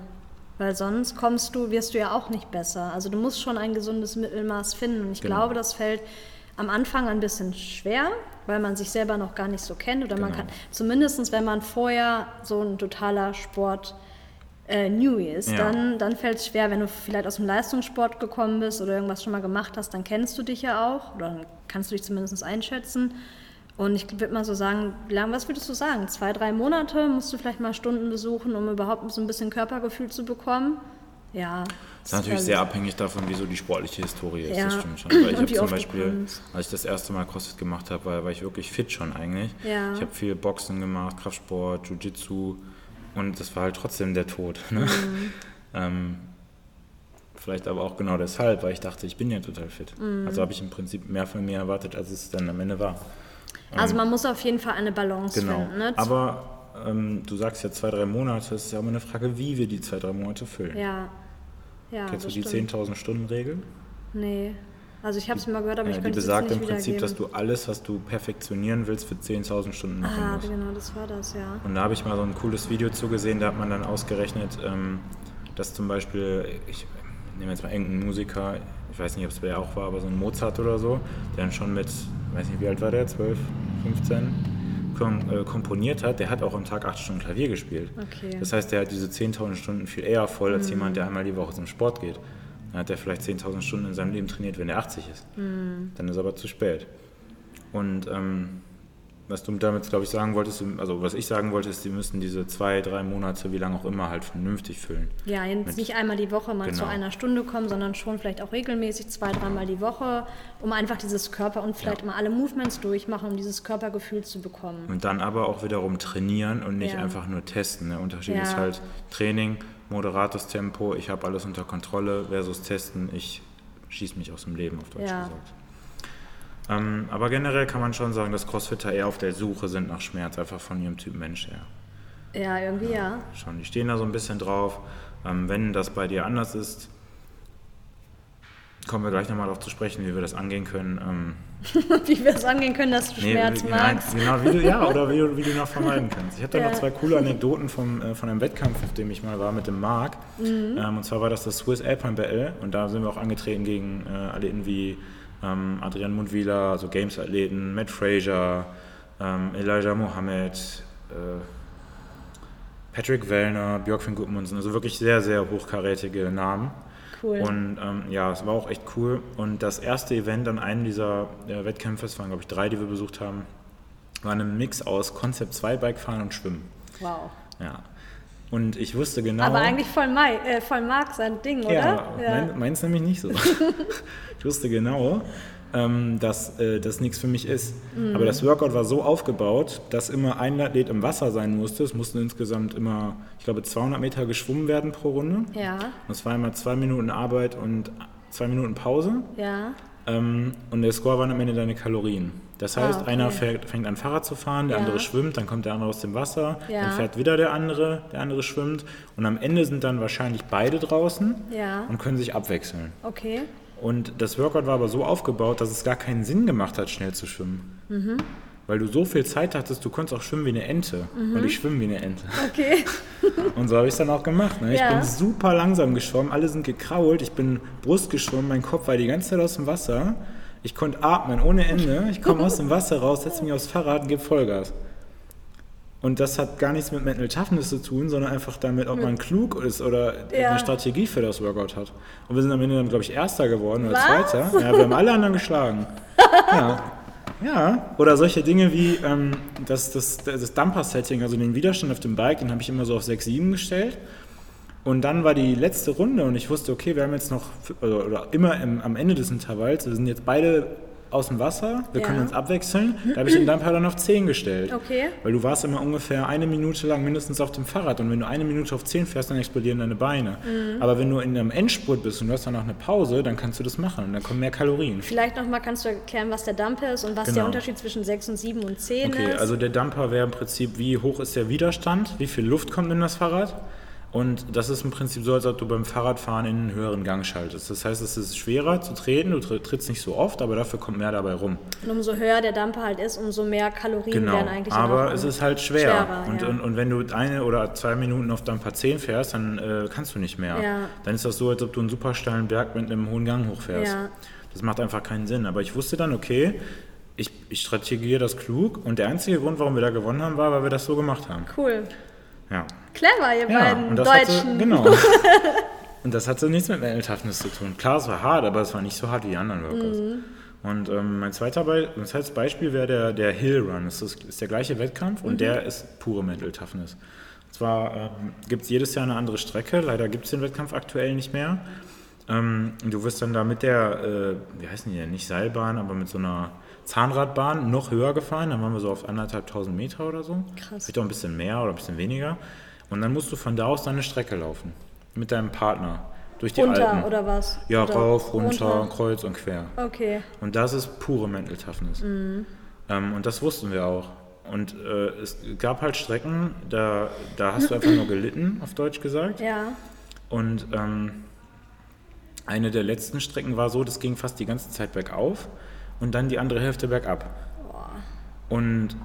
Weil sonst kommst du, wirst du ja auch nicht besser. Also du musst schon ein gesundes Mittelmaß finden. Und ich genau. glaube, das fällt am Anfang ein bisschen schwer, weil man sich selber noch gar nicht so kennt. Oder genau. man kann, zumindest wenn man vorher so ein totaler Sport äh, Newbie ist, ja. dann, dann fällt es schwer, wenn du vielleicht aus dem Leistungssport gekommen bist oder irgendwas schon mal gemacht hast, dann kennst du dich ja auch oder dann kannst du dich zumindest einschätzen. Und ich würde mal so sagen, wie lange, was würdest du sagen? Zwei, drei Monate musst du vielleicht mal Stunden besuchen, um überhaupt so ein bisschen Körpergefühl zu bekommen? Ja. Das ist natürlich sehr abhängig davon, wie so die sportliche Historie ist, ja. das stimmt schon. Weil (clears throat) ich habe zum Beispiel, als ich das erste Mal CrossFit gemacht habe, war, war ich wirklich fit schon eigentlich. Ja. Ich habe viel Boxen gemacht, Kraftsport, Jiu-Jitsu und das war halt trotzdem der Tod. Ne? Mhm. (laughs) ähm, vielleicht aber auch genau deshalb, weil ich dachte, ich bin ja total fit. Mhm. Also habe ich im Prinzip mehr von mir erwartet, als es dann am Ende war. Also man muss auf jeden Fall eine Balance genau. finden. Ne? Aber ähm, du sagst ja zwei, drei Monate, es ist ja immer eine Frage, wie wir die zwei, drei Monate füllen. Ja. ja Kennst du die 10.000 Stunden Regel? Nee. Also ich habe es mal gehört, aber ich ja, könnte es nicht Die besagt im Prinzip, dass du alles, was du perfektionieren willst, für 10.000 Stunden machen ah, musst. Ah, genau, das war das, ja. Und da habe ich mal so ein cooles Video zugesehen, da hat man dann ausgerechnet, ähm, dass zum Beispiel, ich nehme jetzt mal irgendeinen Musiker, ich weiß nicht, ob es wer auch war, aber so ein Mozart oder so, der dann schon mit, weiß nicht, wie alt war der, 12, 15, äh, komponiert hat, der hat auch am Tag acht Stunden Klavier gespielt. Okay. Das heißt, der hat diese 10.000 Stunden viel eher voll als mhm. jemand, der einmal die Woche zum Sport geht. Dann hat er vielleicht 10.000 Stunden in seinem Leben trainiert, wenn er 80 ist. Mhm. Dann ist aber zu spät. Und ähm, was du damit, glaube ich, sagen wolltest, also was ich sagen wollte, ist, sie müssen diese zwei, drei Monate, wie lange auch immer, halt vernünftig füllen. Ja, jetzt nicht einmal die Woche mal genau. zu einer Stunde kommen, sondern schon vielleicht auch regelmäßig zwei, dreimal die Woche, um einfach dieses Körper und vielleicht ja. mal alle Movements durchmachen, um dieses Körpergefühl zu bekommen. Und dann aber auch wiederum trainieren und nicht ja. einfach nur testen. Der Unterschied ja. ist halt Training, moderates Tempo, ich habe alles unter Kontrolle versus Testen, ich schieße mich aus dem Leben, auf Deutsch gesagt. Ähm, aber generell kann man schon sagen, dass Crossfitter eher auf der Suche sind nach Schmerz, einfach von ihrem Typ Mensch her. Ja, irgendwie ja. Schon, die stehen da so ein bisschen drauf. Ähm, wenn das bei dir anders ist, kommen wir gleich nochmal darauf zu sprechen, wie wir das angehen können. Ähm, (laughs) wie wir es angehen können, dass du nee, Schmerz wie, magst. Nein, genau, wie du, ja, oder wie du, wie du noch vermeiden kannst. Ich habe da ja. noch zwei coole Anekdoten vom, äh, von einem Wettkampf, auf dem ich mal war mit dem Marc. Mhm. Ähm, und zwar war das das Swiss Alpine Battle und da sind wir auch angetreten gegen äh, Athleten wie ähm, Adrian Mundwieler, also Games-Athleten, Matt Fraser, ähm, Elijah Mohammed, äh, Patrick Wellner, Björk von Gudmundsen, also wirklich sehr, sehr hochkarätige Namen. Cool. Und ähm, ja, es war auch echt cool. Und das erste Event an einem dieser äh, Wettkämpfe, es waren glaube ich drei, die wir besucht haben, war ein Mix aus Concept 2 Bikefahren und Schwimmen. Wow. Ja. Und ich wusste genau. Aber eigentlich voll, Mai, äh, voll Marc sein Ding, oder? Ja, ja. Mein, meins nämlich nicht so. (laughs) ich wusste genau, ähm, dass äh, das nichts für mich ist. Mhm. Aber das Workout war so aufgebaut, dass immer ein Athlet im Wasser sein musste. Es mussten insgesamt immer, ich glaube, 200 Meter geschwommen werden pro Runde. Ja. Und es war immer zwei Minuten Arbeit und zwei Minuten Pause. Ja. Ähm, und der Score waren am Ende deine Kalorien. Das heißt, ah, okay. einer fährt, fängt an Fahrrad zu fahren, der ja. andere schwimmt, dann kommt der andere aus dem Wasser, ja. dann fährt wieder der andere, der andere schwimmt und am Ende sind dann wahrscheinlich beide draußen ja. und können sich abwechseln. Okay. Und das Workout war aber so aufgebaut, dass es gar keinen Sinn gemacht hat, schnell zu schwimmen. Mhm. Weil du so viel Zeit hattest, du konntest auch schwimmen wie eine Ente. Mhm. Und ich schwimme wie eine Ente. Okay. (laughs) und so habe ich es dann auch gemacht. Ne? Ich ja. bin super langsam geschwommen, alle sind gekrault, ich bin Brust geschwommen, mein Kopf war die ganze Zeit aus dem Wasser. Ich konnte atmen ohne Ende. Ich komme aus dem Wasser raus, setze mich aufs Fahrrad und gebe Vollgas. Und das hat gar nichts mit Mental Toughness zu tun, sondern einfach damit, ob man klug ist oder ja. eine Strategie für das Workout hat. Und wir sind am Ende dann, glaube ich, Erster geworden oder Was? Zweiter. Ja, wir haben alle anderen geschlagen. (laughs) Ja. Ja, oder solche Dinge wie ähm, das, das, das Dumper-Setting, also den Widerstand auf dem Bike, den habe ich immer so auf 6, 7 gestellt. Und dann war die letzte Runde und ich wusste, okay, wir haben jetzt noch, oder, oder immer im, am Ende des Intervalls, wir sind jetzt beide aus dem Wasser, wir ja. können uns abwechseln. Da habe ich den Dumper dann auf 10 gestellt. Okay. Weil du warst immer ungefähr eine Minute lang mindestens auf dem Fahrrad und wenn du eine Minute auf 10 fährst, dann explodieren deine Beine. Mhm. Aber wenn du in einem Endspurt bist und du hast dann noch eine Pause, dann kannst du das machen und dann kommen mehr Kalorien. Vielleicht nochmal kannst du erklären, was der Dumper ist und was genau. der Unterschied zwischen 6 und 7 und 10 okay, ist. Okay, also der Dumper wäre im Prinzip, wie hoch ist der Widerstand, wie viel Luft kommt in das Fahrrad und das ist im Prinzip so, als ob du beim Fahrradfahren in einen höheren Gang schaltest. Das heißt, es ist schwerer zu treten, du trittst nicht so oft, aber dafür kommt mehr dabei rum. Und umso höher der Damper halt ist, umso mehr Kalorien genau. werden eigentlich Aber es ist halt schwer. Schwerer, und, ja. und, und, wenn du eine oder zwei Minuten auf Damper 10 fährst, dann äh, kannst du nicht mehr. Ja. Dann ist das so, als ob du einen super steilen Berg mit einem hohen Gang hochfährst. Ja. Das macht einfach keinen Sinn. Aber ich wusste dann, okay, ich, ich strategiere das klug und der einzige Grund, warum wir da gewonnen haben, war, weil wir das so gemacht haben. Cool. Ja. Clever, ihr ja, beiden Deutschen. Hatte, genau. und das hatte (laughs) nichts mit Mental Toughness zu tun. Klar, es war hart, aber es war nicht so hart wie die anderen Workouts. Mhm. Und ähm, mein, zweiter Be mein zweites Beispiel wäre der, der Hill Run. Das ist, ist der gleiche Wettkampf und mhm. der ist pure Mental Toughness. Und zwar ähm, gibt es jedes Jahr eine andere Strecke. Leider gibt es den Wettkampf aktuell nicht mehr. Ähm, du wirst dann da mit der, äh, wie heißen die denn, nicht Seilbahn, aber mit so einer Zahnradbahn noch höher gefahren. Dann waren wir so auf anderthalbtausend Meter oder so. Krass. Vielleicht auch ein bisschen mehr oder ein bisschen weniger. Und dann musst du von da aus deine Strecke laufen. Mit deinem Partner. Durch die runter Alpen. oder was? Ja, oder rauf, runter, runter, kreuz und quer. Okay. Und das ist pure Mental Toughness. Mhm. Ähm, und das wussten wir auch. Und äh, es gab halt Strecken, da, da hast du einfach nur gelitten, auf Deutsch gesagt. Ja. Und ähm, eine der letzten Strecken war so, das ging fast die ganze Zeit bergauf und dann die andere Hälfte bergab. Und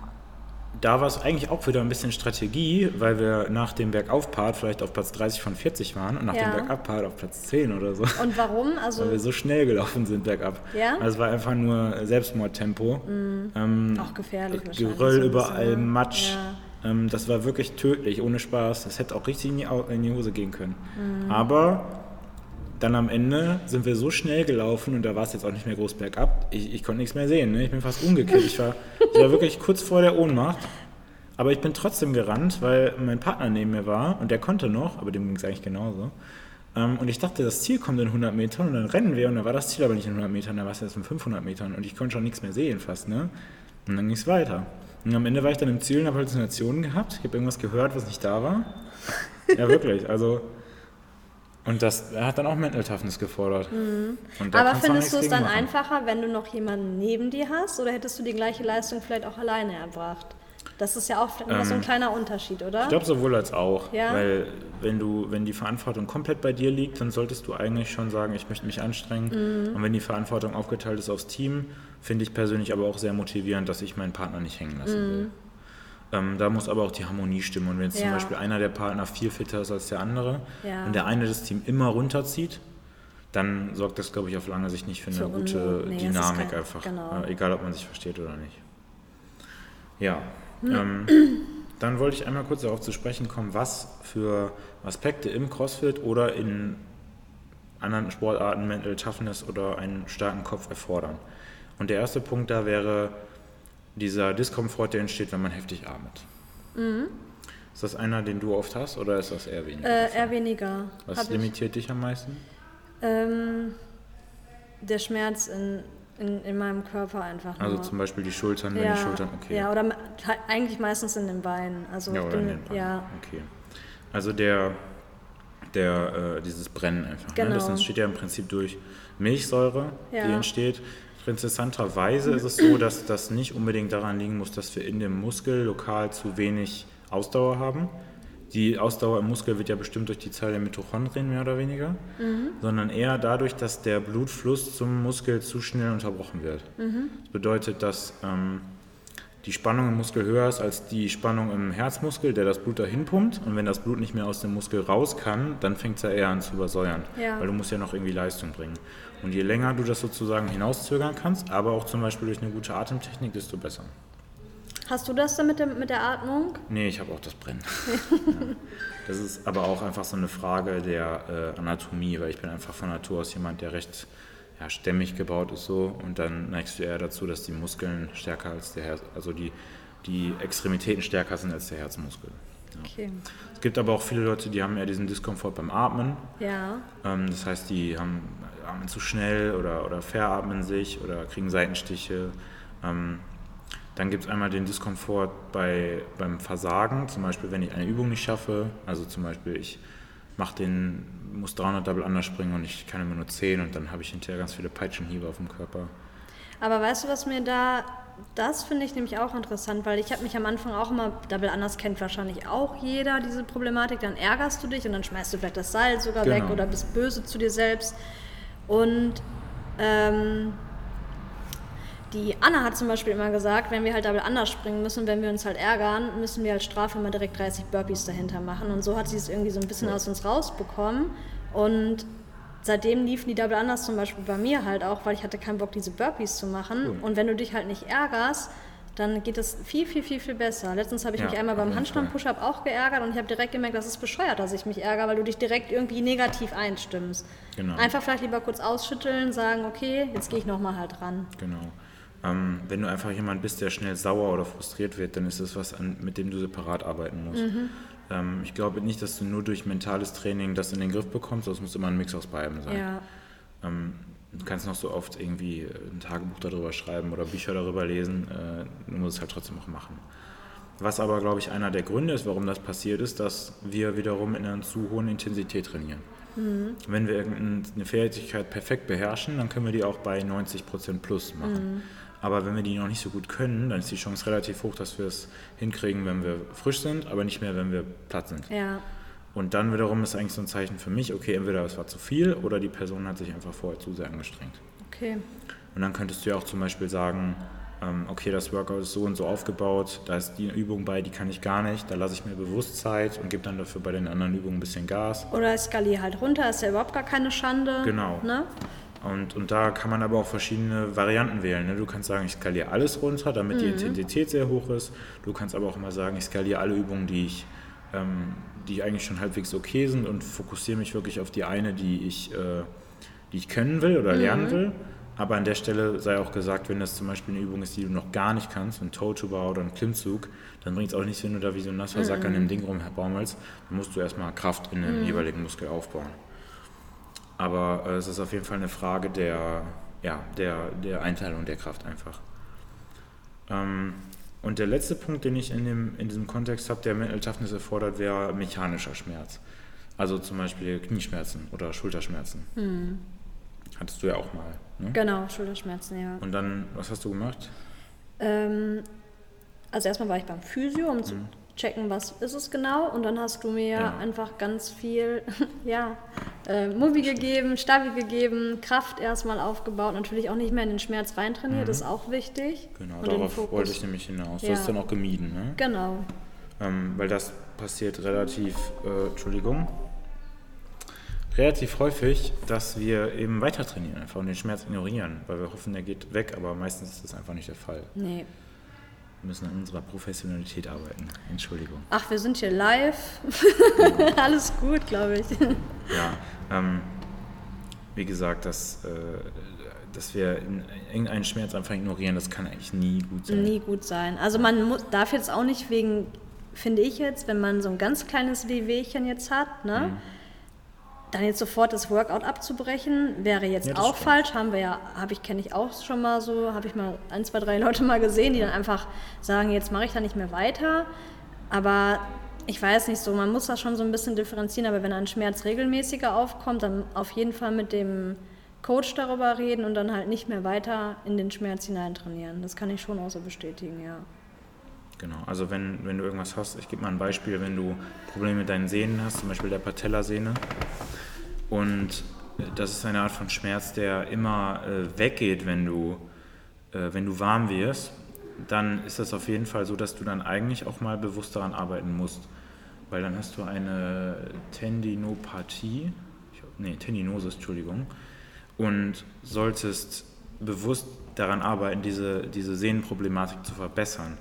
da war es eigentlich auch wieder ein bisschen Strategie, weil wir nach dem Bergaufpart vielleicht auf Platz 30 von 40 waren und nach ja. dem Bergabpart auf Platz 10 oder so. Und warum? (laughs) Also weil wir so schnell gelaufen sind bergab. Ja? Also es war einfach nur Selbstmordtempo. Mhm. Ähm, auch gefährlich Geröll so überall, bisschen, Matsch. Ja. Ähm, das war wirklich tödlich, ohne Spaß. Das hätte auch richtig in die, in die Hose gehen können. Mhm. Aber dann am Ende sind wir so schnell gelaufen und da war es jetzt auch nicht mehr groß bergab. Ich, ich konnte nichts mehr sehen. Ne? Ich bin fast umgekehrt. Ich war, ich war wirklich kurz vor der Ohnmacht. Aber ich bin trotzdem gerannt, weil mein Partner neben mir war und der konnte noch, aber dem ging es eigentlich genauso. Ähm, und ich dachte, das Ziel kommt in 100 Metern und dann rennen wir und da war das Ziel aber nicht in 100 Metern, da war es jetzt in 500 Metern und ich konnte schon nichts mehr sehen fast. Ne? Und dann ging es weiter. Und am Ende war ich dann im Ziel und habe Halluzinationen gehabt. Ich habe irgendwas gehört, was nicht da war. Ja, wirklich. Also und das hat dann auch Mental Toughness gefordert. Mhm. Aber findest du es dann machen. einfacher, wenn du noch jemanden neben dir hast? Oder hättest du die gleiche Leistung vielleicht auch alleine erbracht? Das ist ja auch ähm, so ein ähm, kleiner Unterschied, oder? Ich glaube sowohl als auch. Ja? Weil wenn du, wenn die Verantwortung komplett bei dir liegt, dann solltest du eigentlich schon sagen, ich möchte mich anstrengen. Mhm. Und wenn die Verantwortung aufgeteilt ist aufs Team, finde ich persönlich aber auch sehr motivierend, dass ich meinen Partner nicht hängen lassen mhm. will. Ähm, da muss aber auch die Harmonie stimmen. Und wenn jetzt ja. zum Beispiel einer der Partner viel fitter ist als der andere ja. und der eine das Team immer runterzieht, dann sorgt das, glaube ich, auf lange Sicht nicht für eine für gute nee, Dynamik kein, einfach. Genau. Äh, egal, ob man sich versteht oder nicht. Ja. Ähm, dann wollte ich einmal kurz darauf zu sprechen kommen, was für Aspekte im CrossFit oder in anderen Sportarten Mental Toughness oder einen starken Kopf erfordern. Und der erste Punkt da wäre dieser Diskomfort, der entsteht, wenn man heftig atmet. Mhm. Ist das einer, den du oft hast oder ist das eher weniger? Äh, eher weniger. Was limitiert ich. dich am meisten? Ähm, der Schmerz in, in, in meinem Körper einfach. Also zum Beispiel die Schultern, wenn ja, die Schultern, okay. Ja, oder eigentlich meistens in den Beinen. Also ja, oder in den Beinen. Ja. Okay. Also der, der, äh, dieses Brennen einfach. Genau. Ne? Das genau. entsteht ja im Prinzip durch Milchsäure, ja. die entsteht. Interessanterweise ist es so, dass das nicht unbedingt daran liegen muss, dass wir in dem Muskel lokal zu wenig Ausdauer haben. Die Ausdauer im Muskel wird ja bestimmt durch die Zahl der Mitochondrien mehr oder weniger, mhm. sondern eher dadurch, dass der Blutfluss zum Muskel zu schnell unterbrochen wird. Mhm. Das bedeutet, dass ähm, die Spannung im Muskel höher ist als die Spannung im Herzmuskel, der das Blut dahin pumpt. Und wenn das Blut nicht mehr aus dem Muskel raus kann, dann fängt es ja eher an zu übersäuern, ja. weil du musst ja noch irgendwie Leistung bringen. Und je länger du das sozusagen hinauszögern kannst, aber auch zum Beispiel durch eine gute Atemtechnik, desto besser. Hast du das dann mit, dem, mit der Atmung? Nee, ich habe auch das Brennen. (laughs) ja. Das ist aber auch einfach so eine Frage der äh, Anatomie, weil ich bin einfach von Natur aus jemand, der recht ja, stämmig gebaut ist so und dann neigst du eher dazu, dass die Muskeln stärker als der Herz, also die, die Extremitäten stärker sind als der Herzmuskel. Ja. Okay. Es gibt aber auch viele Leute, die haben eher diesen Diskomfort beim Atmen. Ja. Ähm, das heißt, die haben atmen zu schnell oder, oder veratmen sich oder kriegen Seitenstiche. Ähm, dann gibt es einmal den Diskomfort bei, beim Versagen, zum Beispiel wenn ich eine Übung nicht schaffe. Also zum Beispiel ich mache den, muss 300 Double Under springen und ich kann immer nur 10 und dann habe ich hinterher ganz viele Peitschenhiebe auf dem Körper. Aber weißt du, was mir da, das finde ich nämlich auch interessant, weil ich habe mich am Anfang auch immer, Double Anders kennt wahrscheinlich auch jeder diese Problematik, dann ärgerst du dich und dann schmeißt du vielleicht das Seil sogar genau. weg oder bist böse zu dir selbst. Und ähm, die Anna hat zum Beispiel immer gesagt, wenn wir halt Double anders springen müssen, wenn wir uns halt ärgern, müssen wir als Strafe immer direkt 30 Burpees dahinter machen. Und so hat sie es irgendwie so ein bisschen aus uns rausbekommen. Und seitdem liefen die Double Anders zum Beispiel bei mir halt auch, weil ich hatte keinen Bock, diese Burpees zu machen. Und wenn du dich halt nicht ärgerst, dann geht es viel, viel, viel, viel besser. Letztens habe ich ja, mich einmal beim Handstand-Push-Up auch geärgert und ich habe direkt gemerkt, das ist bescheuert, dass ich mich ärgere, weil du dich direkt irgendwie negativ einstimmst. Genau. Einfach vielleicht lieber kurz ausschütteln, sagen, okay, jetzt gehe ich nochmal halt ran. Genau. Ähm, wenn du einfach jemand bist, der schnell sauer oder frustriert wird, dann ist das was, an, mit dem du separat arbeiten musst. Mhm. Ähm, ich glaube nicht, dass du nur durch mentales Training das in den Griff bekommst, sondern es muss immer ein Mix aus beidem sein. Ja. Ähm, du kannst noch so oft irgendwie äh, ein Tagebuch darüber schreiben oder Bücher darüber lesen, äh, du musst es halt trotzdem auch machen. Was aber, glaube ich, einer der Gründe ist, warum das passiert ist, dass wir wiederum in einer zu hohen Intensität trainieren. Mhm. Wenn wir irgendeine Fähigkeit perfekt beherrschen, dann können wir die auch bei 90% plus machen. Mhm. Aber wenn wir die noch nicht so gut können, dann ist die Chance relativ hoch, dass wir es hinkriegen, wenn wir frisch sind, aber nicht mehr, wenn wir platt sind. Ja. Und dann wiederum ist eigentlich so ein Zeichen für mich, okay, entweder es war zu viel oder die Person hat sich einfach vorher zu sehr angestrengt. Okay. Und dann könntest du ja auch zum Beispiel sagen, ähm, okay, das Workout ist so und so aufgebaut, da ist die Übung bei, die kann ich gar nicht, da lasse ich mir bewusst Zeit und gebe dann dafür bei den anderen Übungen ein bisschen Gas. Oder skaliere halt runter, ist ja überhaupt gar keine Schande. Genau. Ne? Und, und da kann man aber auch verschiedene Varianten wählen. Ne? Du kannst sagen, ich skaliere alles runter, damit mhm. die Intensität sehr hoch ist. Du kannst aber auch immer sagen, ich skaliere alle Übungen, die ich ähm, die eigentlich schon halbwegs okay sind und fokussiere mich wirklich auf die eine, die ich, äh, die ich können will oder mhm. lernen will. Aber an der Stelle sei auch gesagt, wenn das zum Beispiel eine Übung ist, die du noch gar nicht kannst, ein Toe-to-Bar oder ein Klimmzug, dann bringt es auch nichts, wenn du da wie so ein nasser Sack mhm. an dem Ding rumbaumelst. Dann musst du erstmal Kraft in dem mhm. jeweiligen Muskel aufbauen. Aber äh, es ist auf jeden Fall eine Frage der, ja, der, der Einteilung der Kraft einfach. Ähm, und der letzte Punkt, den ich in, dem, in diesem Kontext habe, der Mental Toughness erfordert, wäre mechanischer Schmerz. Also zum Beispiel Knieschmerzen oder Schulterschmerzen. Hm. Hattest du ja auch mal. Ne? Genau, Schulterschmerzen, ja. Und dann, was hast du gemacht? Ähm, also erstmal war ich beim Physio, um mhm. zu checken, was ist es genau. Und dann hast du mir ja. einfach ganz viel, (laughs) ja, äh, Mobi gegeben, Stabi gegeben, Kraft erstmal aufgebaut, natürlich auch nicht mehr in den Schmerz reintrainiert, mhm. ist auch wichtig. Genau, und darauf wollte ich nämlich hinaus. Ja. Du hast dann auch gemieden, ne? Genau. Ähm, weil das passiert relativ, äh, Entschuldigung, relativ häufig, dass wir eben weiter trainieren einfach und den Schmerz ignorieren, weil wir hoffen, der geht weg, aber meistens ist das einfach nicht der Fall. Nee. Wir müssen an unserer Professionalität arbeiten. Entschuldigung. Ach, wir sind hier live. (laughs) Alles gut, glaube ich. Ja, ähm, wie gesagt, dass, äh, dass wir irgendeinen Schmerz einfach ignorieren, das kann eigentlich nie gut sein. Nie gut sein. Also man muss, darf jetzt auch nicht wegen, finde ich jetzt, wenn man so ein ganz kleines Wehwehchen jetzt hat, ne? Mhm dann jetzt sofort das Workout abzubrechen, wäre jetzt ja, auch stimmt. falsch. Haben wir ja, habe ich, kenne ich auch schon mal so, habe ich mal ein, zwei, drei Leute mal gesehen, die dann einfach sagen, jetzt mache ich da nicht mehr weiter. Aber ich weiß nicht so, man muss das schon so ein bisschen differenzieren, aber wenn ein Schmerz regelmäßiger aufkommt, dann auf jeden Fall mit dem Coach darüber reden und dann halt nicht mehr weiter in den Schmerz hineintrainieren. Das kann ich schon auch so bestätigen, ja. Genau, also wenn, wenn du irgendwas hast, ich gebe mal ein Beispiel, wenn du Probleme mit deinen Sehnen hast, zum Beispiel der Patellasehne, und das ist eine Art von Schmerz, der immer äh, weggeht, wenn du, äh, wenn du warm wirst, dann ist das auf jeden Fall so, dass du dann eigentlich auch mal bewusst daran arbeiten musst. Weil dann hast du eine Tendinopathie, nee, Tendinosis, Entschuldigung, und solltest bewusst daran arbeiten, diese, diese Sehnenproblematik zu verbessern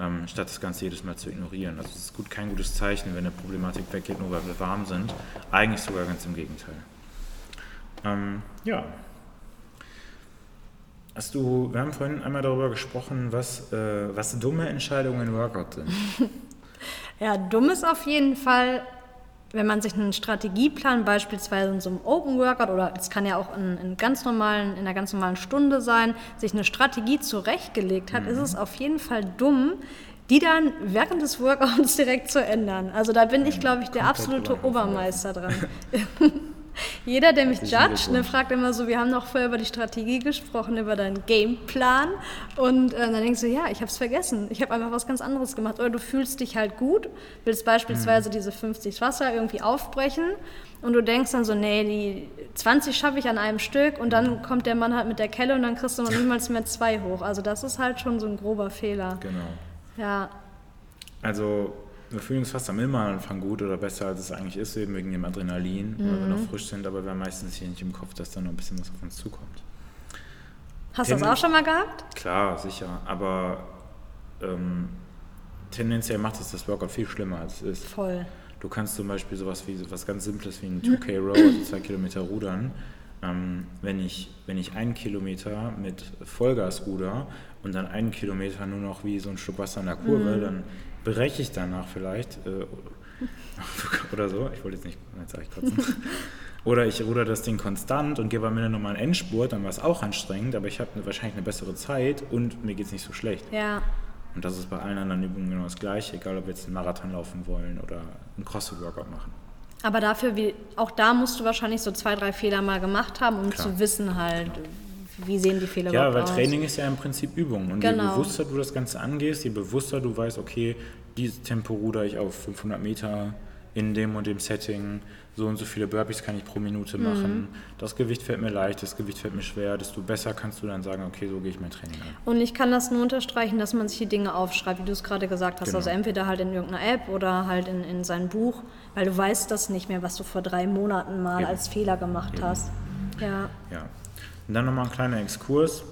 ähm, statt das Ganze jedes Mal zu ignorieren. Also es ist gut, kein gutes Zeichen, wenn eine Problematik weggeht, nur weil wir warm sind. Eigentlich sogar ganz im Gegenteil. Ähm, ja. Hast du, wir haben vorhin einmal darüber gesprochen, was, äh, was dumme Entscheidungen im Workout sind. (laughs) ja, dumm ist auf jeden Fall, wenn man sich einen Strategieplan beispielsweise in so einem Open Workout oder es kann ja auch in, in, ganz normalen, in einer ganz normalen Stunde sein, sich eine Strategie zurechtgelegt hat, mhm. ist es auf jeden Fall dumm, die dann während des Workouts (laughs) direkt zu ändern. Also da bin ich, glaube ich, der absolute Obermeister dran. (laughs) (laughs) Jeder, der mich judgt, ne, fragt immer so, wir haben noch vorher über die Strategie gesprochen, über deinen Gameplan. Und äh, dann denkst du, ja, ich habe es vergessen. Ich habe einfach was ganz anderes gemacht. Oder du fühlst dich halt gut, willst beispielsweise mhm. diese 50 Wasser irgendwie aufbrechen und du denkst dann so, nee, die 20 schaffe ich an einem Stück und dann kommt der Mann halt mit der Kelle und dann kriegst du noch (laughs) niemals mehr zwei hoch. Also das ist halt schon so ein grober Fehler. Genau. Ja. Also wir fühlen uns fast am immer Anfang gut oder besser, als es eigentlich ist, eben wegen dem Adrenalin, mhm. weil wir noch frisch sind, aber wir haben meistens hier nicht im Kopf, dass da noch ein bisschen was auf uns zukommt. Hast du das auch schon mal gehabt? Klar, sicher, aber ähm, tendenziell macht es das Workout viel schlimmer, als es ist. Voll. Du kannst zum Beispiel sowas wie was ganz Simples wie ein (laughs) 2K Row, also zwei Kilometer rudern. Ähm, wenn, ich, wenn ich einen Kilometer mit Vollgas ruder und dann einen Kilometer nur noch wie so ein Stück Wasser in der Kurve, mhm. dann breche ich danach vielleicht äh, (laughs) oder so. Ich wollte jetzt nicht, jetzt sage ich kotzen. (laughs) Oder ich ruder das Ding konstant und gebe am Ende nochmal einen Endspurt, dann war es auch anstrengend, aber ich habe wahrscheinlich eine bessere Zeit und mir geht es nicht so schlecht. Ja. Und das ist bei allen anderen Übungen genau das Gleiche, egal ob wir jetzt einen Marathon laufen wollen oder einen CrossFit-Workout machen. Aber dafür, wie, auch da musst du wahrscheinlich so zwei, drei Fehler mal gemacht haben, um Klar. zu wissen halt, wie sehen die Fehler ja, überhaupt aus. Ja, weil Training ist ja im Prinzip Übung. Und genau. je bewusster du das Ganze angehst, je bewusster du weißt, okay, dieses Tempo ruder ich auf 500 Meter in dem und dem Setting, so und so viele Burpees kann ich pro Minute mhm. machen. Mhm. Das Gewicht fällt mir leicht, das Gewicht fällt mir schwer, desto besser kannst du dann sagen, okay, so gehe ich mein Training an. Und ich kann das nur unterstreichen, dass man sich die Dinge aufschreibt, wie du es gerade gesagt hast. Genau. Also entweder halt in irgendeiner App oder halt in, in sein Buch, weil du weißt das nicht mehr, was du vor drei Monaten mal Eben. als Fehler gemacht Eben. hast. Ja. ja. Und dann nochmal ein kleiner Exkurs.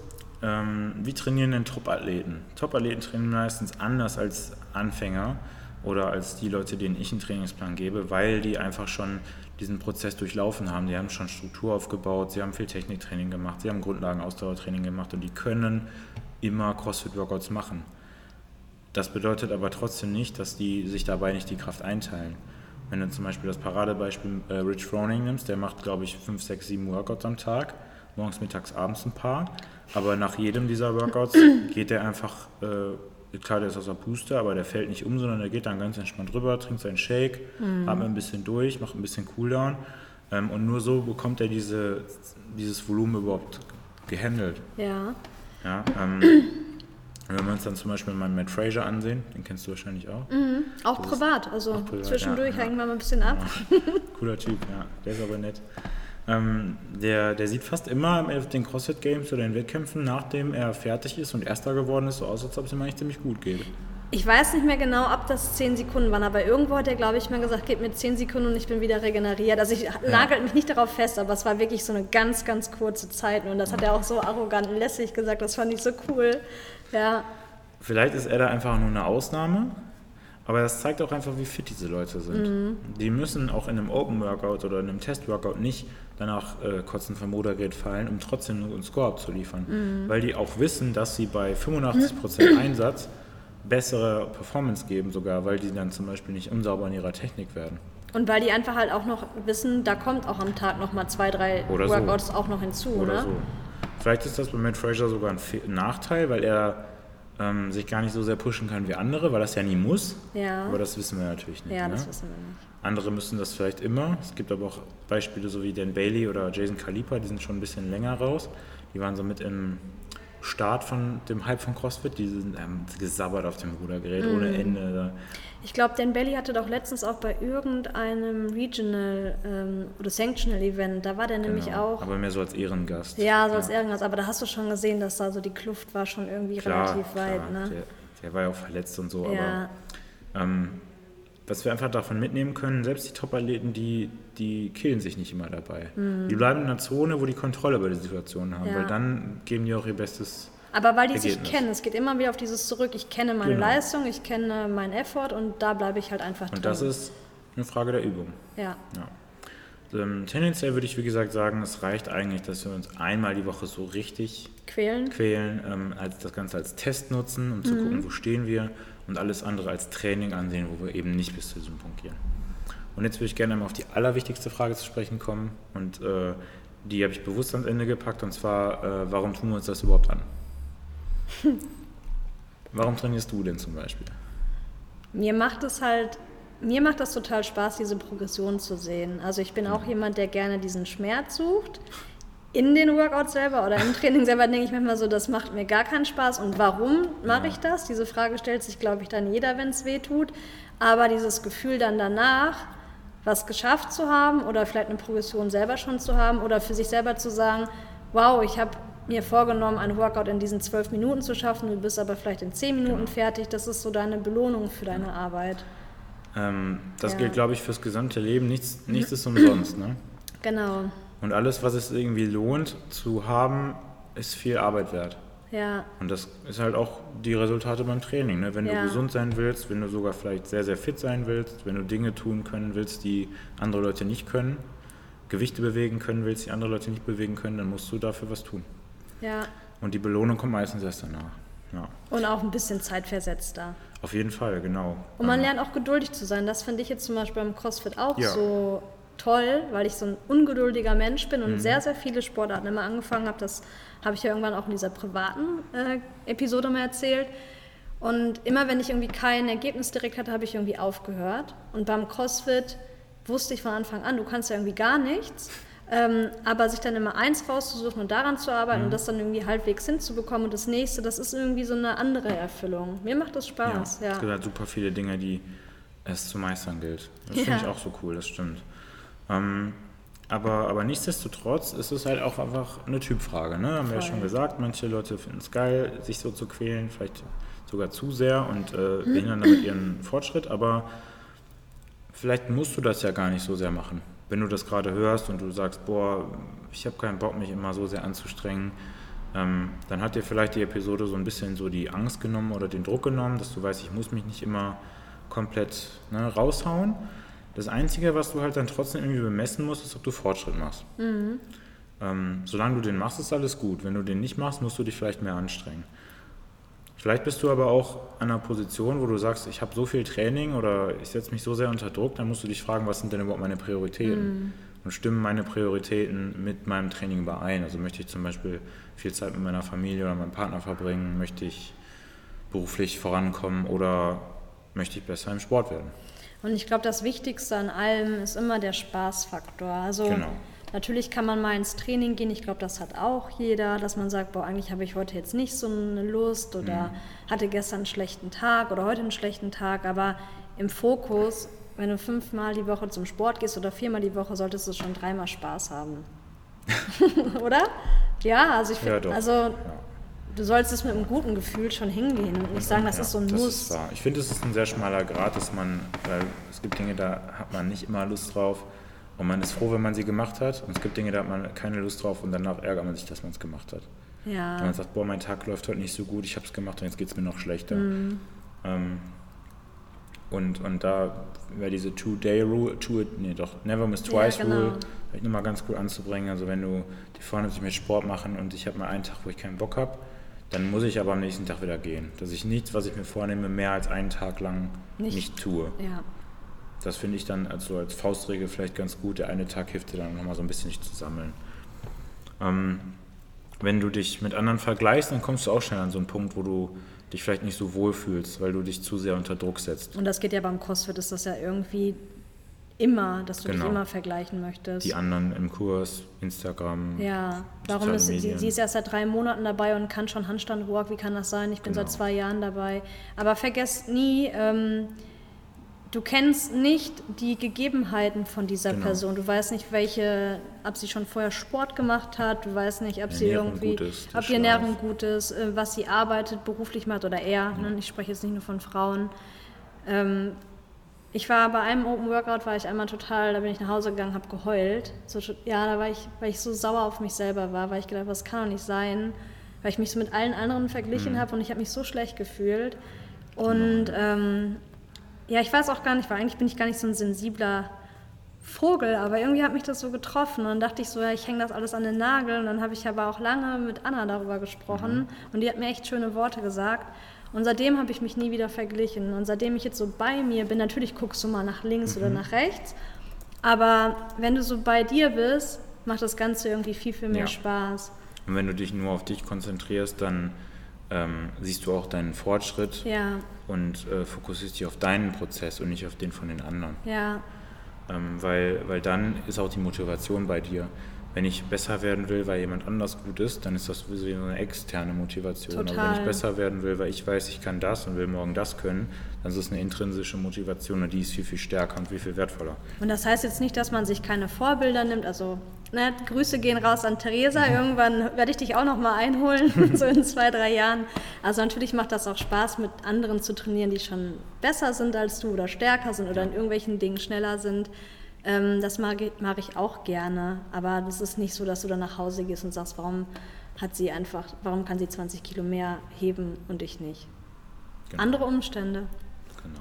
Ähm, wie trainieren denn Top-Athleten? Top-Athleten trainieren meistens anders als Anfänger oder als die Leute, denen ich einen Trainingsplan gebe, weil die einfach schon diesen Prozess durchlaufen haben. Die haben schon Struktur aufgebaut, sie haben viel Techniktraining gemacht, sie haben Grundlagen-Ausdauertraining gemacht und die können immer CrossFit-Workouts machen. Das bedeutet aber trotzdem nicht, dass die sich dabei nicht die Kraft einteilen. Wenn du zum Beispiel das Paradebeispiel äh, Rich Froning nimmst, der macht, glaube ich, 5, 6, 7 Workouts am Tag morgens, mittags, abends ein paar. Aber nach jedem dieser Workouts (clears throat) geht er einfach, äh, klar, der ist aus der Puste, aber der fällt nicht um, sondern der geht dann ganz entspannt rüber, trinkt seinen Shake, mhm. atmet ein bisschen durch, macht ein bisschen Cooldown. Ähm, und nur so bekommt er diese, dieses Volumen überhaupt gehandelt. Ja. ja ähm, (clears throat) wenn wir uns dann zum Beispiel mal Matt Fraser ansehen, den kennst du wahrscheinlich auch. Mhm, auch privat, also auch privat, zwischendurch ja, hängen wir mal ein bisschen ab. Ja. Cooler Typ, ja, der ist aber nett. Ähm, der, der sieht fast immer auf den CrossFit Games oder den Wettkämpfen, nachdem er fertig ist und Erster geworden ist, so aus, als ob es ihm eigentlich ziemlich gut geht. Ich weiß nicht mehr genau, ob das 10 Sekunden waren, aber irgendwo hat er, glaube ich, mal gesagt, gib mir 10 Sekunden und ich bin wieder regeneriert. Also ich ja. nagelt mich nicht darauf fest, aber es war wirklich so eine ganz, ganz kurze Zeit. Und das hat er auch so arrogant und lässig gesagt, das fand ich so cool. Ja. Vielleicht ist er da einfach nur eine Ausnahme, aber das zeigt auch einfach, wie fit diese Leute sind. Mhm. Die müssen auch in einem Open Workout oder in einem Test Workout nicht danach äh, kotzen vom Modergerät fallen, um trotzdem einen Score abzuliefern. Mhm. Weil die auch wissen, dass sie bei 85% Einsatz bessere Performance geben sogar, weil die dann zum Beispiel nicht unsauber in ihrer Technik werden. Und weil die einfach halt auch noch wissen, da kommt auch am Tag noch mal zwei, drei Oder Workouts so. auch noch hinzu, Oder ne? So. Vielleicht ist das bei Matt Fraser sogar ein Nachteil, weil er ähm, sich gar nicht so sehr pushen kann wie andere, weil das ja nie muss. Ja. Aber das wissen wir natürlich nicht. Ja, ne? das wissen wir nicht. Andere müssen das vielleicht immer. Es gibt aber auch Beispiele so wie Dan Bailey oder Jason Kalipa, die sind schon ein bisschen länger raus. Die waren so mit im Start von dem Hype von CrossFit, die sind ähm, gesabbert auf dem Rudergerät mm. ohne Ende. Ich glaube, Dan Belly hatte doch letztens auch bei irgendeinem Regional ähm, oder Sanctional Event, da war der genau, nämlich auch. Aber mehr so als Ehrengast. Ja, so ja. als Ehrengast, aber da hast du schon gesehen, dass da so die Kluft war schon irgendwie klar, relativ weit. Ne? Der, der, war ja auch verletzt und so, ja. aber ähm, was wir einfach davon mitnehmen können, selbst die Top-Athleten, die, die killen sich nicht immer dabei. Mhm. Die bleiben in einer Zone, wo die Kontrolle über die Situation haben, ja. weil dann geben die auch ihr Bestes. Aber weil die Ergebnis. sich kennen, es geht immer wieder auf dieses zurück, ich kenne meine genau. Leistung, ich kenne meinen Effort und da bleibe ich halt einfach drin. Und das ist eine Frage der Übung. Ja. ja. Ähm, tendenziell würde ich, wie gesagt, sagen, es reicht eigentlich, dass wir uns einmal die Woche so richtig quälen, quälen ähm, als das Ganze als Test nutzen, um zu mhm. gucken, wo stehen wir und alles andere als Training ansehen, wo wir eben nicht bis zu diesem Punkt gehen. Und jetzt würde ich gerne einmal auf die allerwichtigste Frage zu sprechen kommen und äh, die habe ich bewusst ans Ende gepackt und zwar, äh, warum tun wir uns das überhaupt an? (laughs) warum trainierst du denn zum Beispiel? Mir macht es halt, mir macht das total Spaß, diese Progression zu sehen. Also ich bin auch mhm. jemand, der gerne diesen Schmerz sucht in den Workouts selber oder im Training selber denke ich manchmal so, das macht mir gar keinen Spaß. Und warum mache ich das? Diese Frage stellt sich, glaube ich, dann jeder, wenn es weh tut. Aber dieses Gefühl dann danach, was geschafft zu haben oder vielleicht eine Progression selber schon zu haben oder für sich selber zu sagen, wow, ich habe mir vorgenommen, einen Workout in diesen zwölf Minuten zu schaffen, du bist aber vielleicht in zehn Minuten genau. fertig, das ist so deine Belohnung für deine Arbeit. Ähm, das ja. gilt, glaube ich, fürs gesamte Leben. Nichts, nichts ist umsonst. Ne? Genau. Und alles, was es irgendwie lohnt zu haben, ist viel Arbeit wert. Ja. Und das ist halt auch die Resultate beim Training. Ne? Wenn ja. du gesund sein willst, wenn du sogar vielleicht sehr, sehr fit sein willst, wenn du Dinge tun können willst, die andere Leute nicht können, Gewichte bewegen können willst, die andere Leute nicht bewegen können, dann musst du dafür was tun. Ja. Und die Belohnung kommt meistens erst danach. Ja. Und auch ein bisschen zeitversetzter. Auf jeden Fall, genau. Und man lernt auch geduldig zu sein. Das finde ich jetzt zum Beispiel beim CrossFit auch ja. so toll, weil ich so ein ungeduldiger Mensch bin und mhm. sehr, sehr viele Sportarten immer angefangen habe. Das habe ich ja irgendwann auch in dieser privaten äh, Episode mal erzählt. Und immer wenn ich irgendwie kein Ergebnis direkt hatte, habe ich irgendwie aufgehört. Und beim CrossFit wusste ich von Anfang an, du kannst ja irgendwie gar nichts. Ähm, aber sich dann immer eins rauszusuchen und daran zu arbeiten mhm. und das dann irgendwie halbwegs hinzubekommen und das nächste, das ist irgendwie so eine andere Erfüllung. Mir macht das Spaß. Ja, ja. Es gibt halt super viele Dinge, die es zu meistern gilt. Das ja. finde ich auch so cool, das stimmt. Ähm, aber, aber nichtsdestotrotz ist es halt auch einfach eine Typfrage. Ne? Haben Voll. wir ja schon gesagt, manche Leute finden es geil, sich so zu quälen, vielleicht sogar zu sehr und äh, behindern damit ihren Fortschritt, aber vielleicht musst du das ja gar nicht so sehr machen. Wenn du das gerade hörst und du sagst, boah, ich habe keinen Bock, mich immer so sehr anzustrengen, ähm, dann hat dir vielleicht die Episode so ein bisschen so die Angst genommen oder den Druck genommen, dass du weißt, ich muss mich nicht immer komplett ne, raushauen. Das Einzige, was du halt dann trotzdem irgendwie bemessen musst, ist, ob du Fortschritt machst. Mhm. Ähm, solange du den machst, ist alles gut. Wenn du den nicht machst, musst du dich vielleicht mehr anstrengen. Vielleicht bist du aber auch an einer Position, wo du sagst, ich habe so viel Training oder ich setze mich so sehr unter Druck, dann musst du dich fragen, was sind denn überhaupt meine Prioritäten? Mhm. Und stimmen meine Prioritäten mit meinem Training überein? Also möchte ich zum Beispiel viel Zeit mit meiner Familie oder meinem Partner verbringen? Möchte ich beruflich vorankommen oder möchte ich besser im Sport werden? Und ich glaube, das Wichtigste an allem ist immer der Spaßfaktor. Also genau. Natürlich kann man mal ins Training gehen. Ich glaube, das hat auch jeder, dass man sagt, boah, eigentlich habe ich heute jetzt nicht so eine Lust oder mhm. hatte gestern einen schlechten Tag oder heute einen schlechten Tag. Aber im Fokus, wenn du fünfmal die Woche zum Sport gehst oder viermal die Woche, solltest du schon dreimal Spaß haben. (laughs) (laughs) oder? Ja, also ich finde, ja, also ja. Du sollst es mit einem guten Gefühl schon hingehen und nicht sagen, das ja, ist so ein das Muss. Ist ich finde, es ist ein sehr schmaler Grad, dass man, weil es gibt Dinge, da hat man nicht immer Lust drauf und man ist froh, wenn man sie gemacht hat. Und es gibt Dinge, da hat man keine Lust drauf und danach ärgert man sich, dass man es gemacht hat. Ja. Wenn man sagt, boah, mein Tag läuft heute nicht so gut, ich habe es gemacht und jetzt geht es mir noch schlechter. Mhm. Ähm, und, und da wäre diese Two-Day-Rule, two, nee doch, Never Miss Twice-Rule, ja, genau. vielleicht nochmal ganz gut anzubringen. Also wenn du die vornimmst, ich möchte Sport machen und ich habe mal einen Tag, wo ich keinen Bock habe, dann muss ich aber am nächsten Tag wieder gehen. Dass ich nichts, was ich mir vornehme, mehr als einen Tag lang nicht, nicht tue. Ja. Das finde ich dann also als Faustregel vielleicht ganz gut. Der eine Tag hilft dir dann nochmal so ein bisschen nicht zu sammeln. Ähm, wenn du dich mit anderen vergleichst, dann kommst du auch schnell an so einen Punkt, wo du dich vielleicht nicht so wohl fühlst, weil du dich zu sehr unter Druck setzt. Und das geht ja beim CrossFit, ist das ja irgendwie immer, dass du genau. dich immer vergleichen möchtest. Die anderen im Kurs, Instagram. Ja, warum ist sie, sie ist erst seit drei Monaten dabei und kann schon Handstand-Walk, wie kann das sein? Ich bin genau. seit zwei Jahren dabei. Aber vergesst nie, ähm, du kennst nicht die Gegebenheiten von dieser genau. Person. Du weißt nicht, welche, ob sie schon vorher Sport gemacht hat, du weißt nicht, ob sie irgendwie, ist, ob ihr Ernährung gut ist, äh, was sie arbeitet, beruflich macht oder er. Ja. Ne? Ich spreche jetzt nicht nur von Frauen. Ähm, ich war bei einem Open Workout, war ich einmal total, da bin ich nach Hause gegangen, habe geheult. So, ja, da war ich, weil ich so sauer auf mich selber war, weil ich gedacht, was kann doch nicht sein, weil ich mich so mit allen anderen verglichen mhm. habe und ich habe mich so schlecht gefühlt. Und genau. ähm, ja, ich weiß auch gar nicht, weil eigentlich bin ich gar nicht so ein sensibler Vogel, aber irgendwie hat mich das so getroffen und dann dachte ich so, ja, ich hänge das alles an den Nagel und dann habe ich aber auch lange mit Anna darüber gesprochen mhm. und die hat mir echt schöne Worte gesagt und seitdem habe ich mich nie wieder verglichen und seitdem ich jetzt so bei mir bin, natürlich guckst du mal nach links mhm. oder nach rechts, aber wenn du so bei dir bist, macht das Ganze irgendwie viel, viel mehr ja. Spaß. Und wenn du dich nur auf dich konzentrierst, dann ähm, siehst du auch deinen Fortschritt ja. und äh, fokussierst dich auf deinen Prozess und nicht auf den von den anderen. Ja. Ähm, weil, weil dann ist auch die Motivation bei dir. Wenn ich besser werden will, weil jemand anders gut ist, dann ist das sowieso eine externe Motivation. Total. Aber wenn ich besser werden will, weil ich weiß, ich kann das und will morgen das können, dann ist es eine intrinsische Motivation und die ist viel, viel stärker und viel, viel wertvoller. Und das heißt jetzt nicht, dass man sich keine Vorbilder nimmt, also Ne, Grüße gehen raus an Theresa. Irgendwann werde ich dich auch noch mal einholen, (laughs) so in zwei, drei Jahren. Also natürlich macht das auch Spaß, mit anderen zu trainieren, die schon besser sind als du oder stärker sind oder in irgendwelchen Dingen schneller sind. Ähm, das mag ich, mag ich auch gerne. Aber das ist nicht so, dass du dann nach Hause gehst und sagst, warum hat sie einfach, warum kann sie 20 Kilo mehr heben und ich nicht? Genau. Andere Umstände. Genau.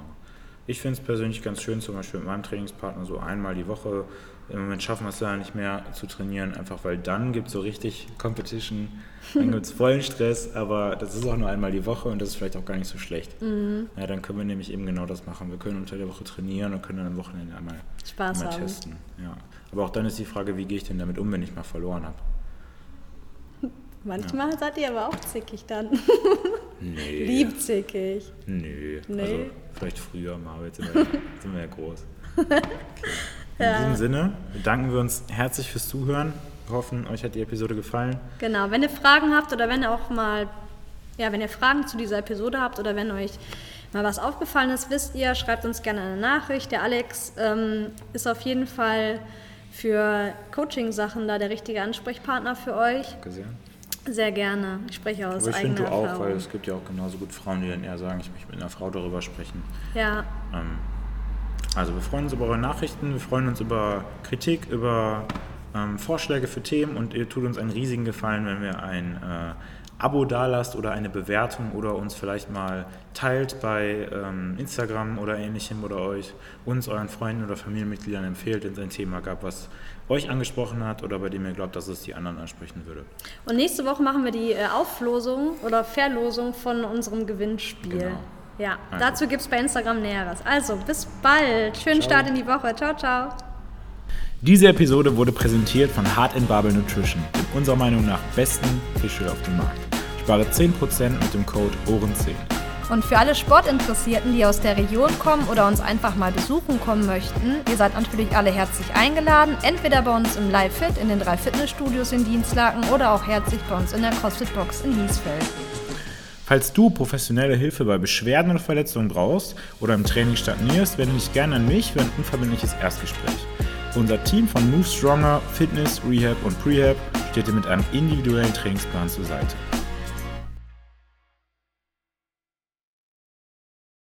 Ich finde es persönlich ganz schön, zum Beispiel mit meinem Trainingspartner so einmal die Woche im Moment schaffen wir es ja nicht mehr zu trainieren, einfach weil dann gibt es so richtig Competition, dann gibt es vollen Stress, aber das ist auch nur einmal die Woche und das ist vielleicht auch gar nicht so schlecht. Mhm. Ja, dann können wir nämlich eben genau das machen. Wir können unter der Woche trainieren und können dann am Wochenende einmal, Spaß einmal haben. testen. Ja. Aber auch dann ist die Frage, wie gehe ich denn damit um, wenn ich mal verloren habe? Manchmal ja. seid ihr aber auch zickig dann. Nee. (laughs) Liebzickig. Nee. nee. Also vielleicht früher mal, aber jetzt sind wir, (laughs) sind wir ja groß. (laughs) Okay. In ja. diesem Sinne bedanken wir uns herzlich fürs Zuhören. Wir hoffen, euch hat die Episode gefallen. Genau, wenn ihr Fragen habt oder wenn ihr auch mal, ja, wenn ihr Fragen zu dieser Episode habt oder wenn euch mal was aufgefallen ist, wisst ihr, schreibt uns gerne eine Nachricht. Der Alex ähm, ist auf jeden Fall für Coaching-Sachen da der richtige Ansprechpartner für euch. Danke sehr. Gerne. Ich spreche aus Aber ich eigener finde du auch, weil es gibt ja auch genauso gut Frauen, die dann eher sagen, ich möchte mit einer Frau darüber sprechen. Ja. Ähm, also wir freuen uns über eure Nachrichten, wir freuen uns über Kritik, über ähm, Vorschläge für Themen und ihr tut uns einen riesigen Gefallen, wenn wir ein äh, Abo dalasst oder eine Bewertung oder uns vielleicht mal teilt bei ähm, Instagram oder ähnlichem oder euch uns, euren Freunden oder Familienmitgliedern empfehlt, wenn es ein Thema gab, was euch angesprochen hat oder bei dem ihr glaubt, dass es die anderen ansprechen würde. Und nächste Woche machen wir die äh, Auflosung oder Verlosung von unserem Gewinnspiel. Genau. Ja, also. dazu gibt es bei Instagram Näheres. Also, bis bald. Schönen ciao. Start in die Woche. Ciao, ciao. Diese Episode wurde präsentiert von Hard Bubble Nutrition, unserer Meinung nach besten Fischöl auf dem Markt. Spare 10% mit dem Code OHREN10. Und für alle Sportinteressierten, die aus der Region kommen oder uns einfach mal besuchen kommen möchten, ihr seid natürlich alle herzlich eingeladen, entweder bei uns im Live Fit in den drei Fitnessstudios in Dienstlaken oder auch herzlich bei uns in der CrossFit Box in Liesfeld. Falls du professionelle Hilfe bei Beschwerden oder Verletzungen brauchst oder im Training stagnierst, wende dich gerne an mich für ein unverbindliches Erstgespräch. Unser Team von Move Stronger, Fitness, Rehab und Prehab steht dir mit einem individuellen Trainingsplan zur Seite.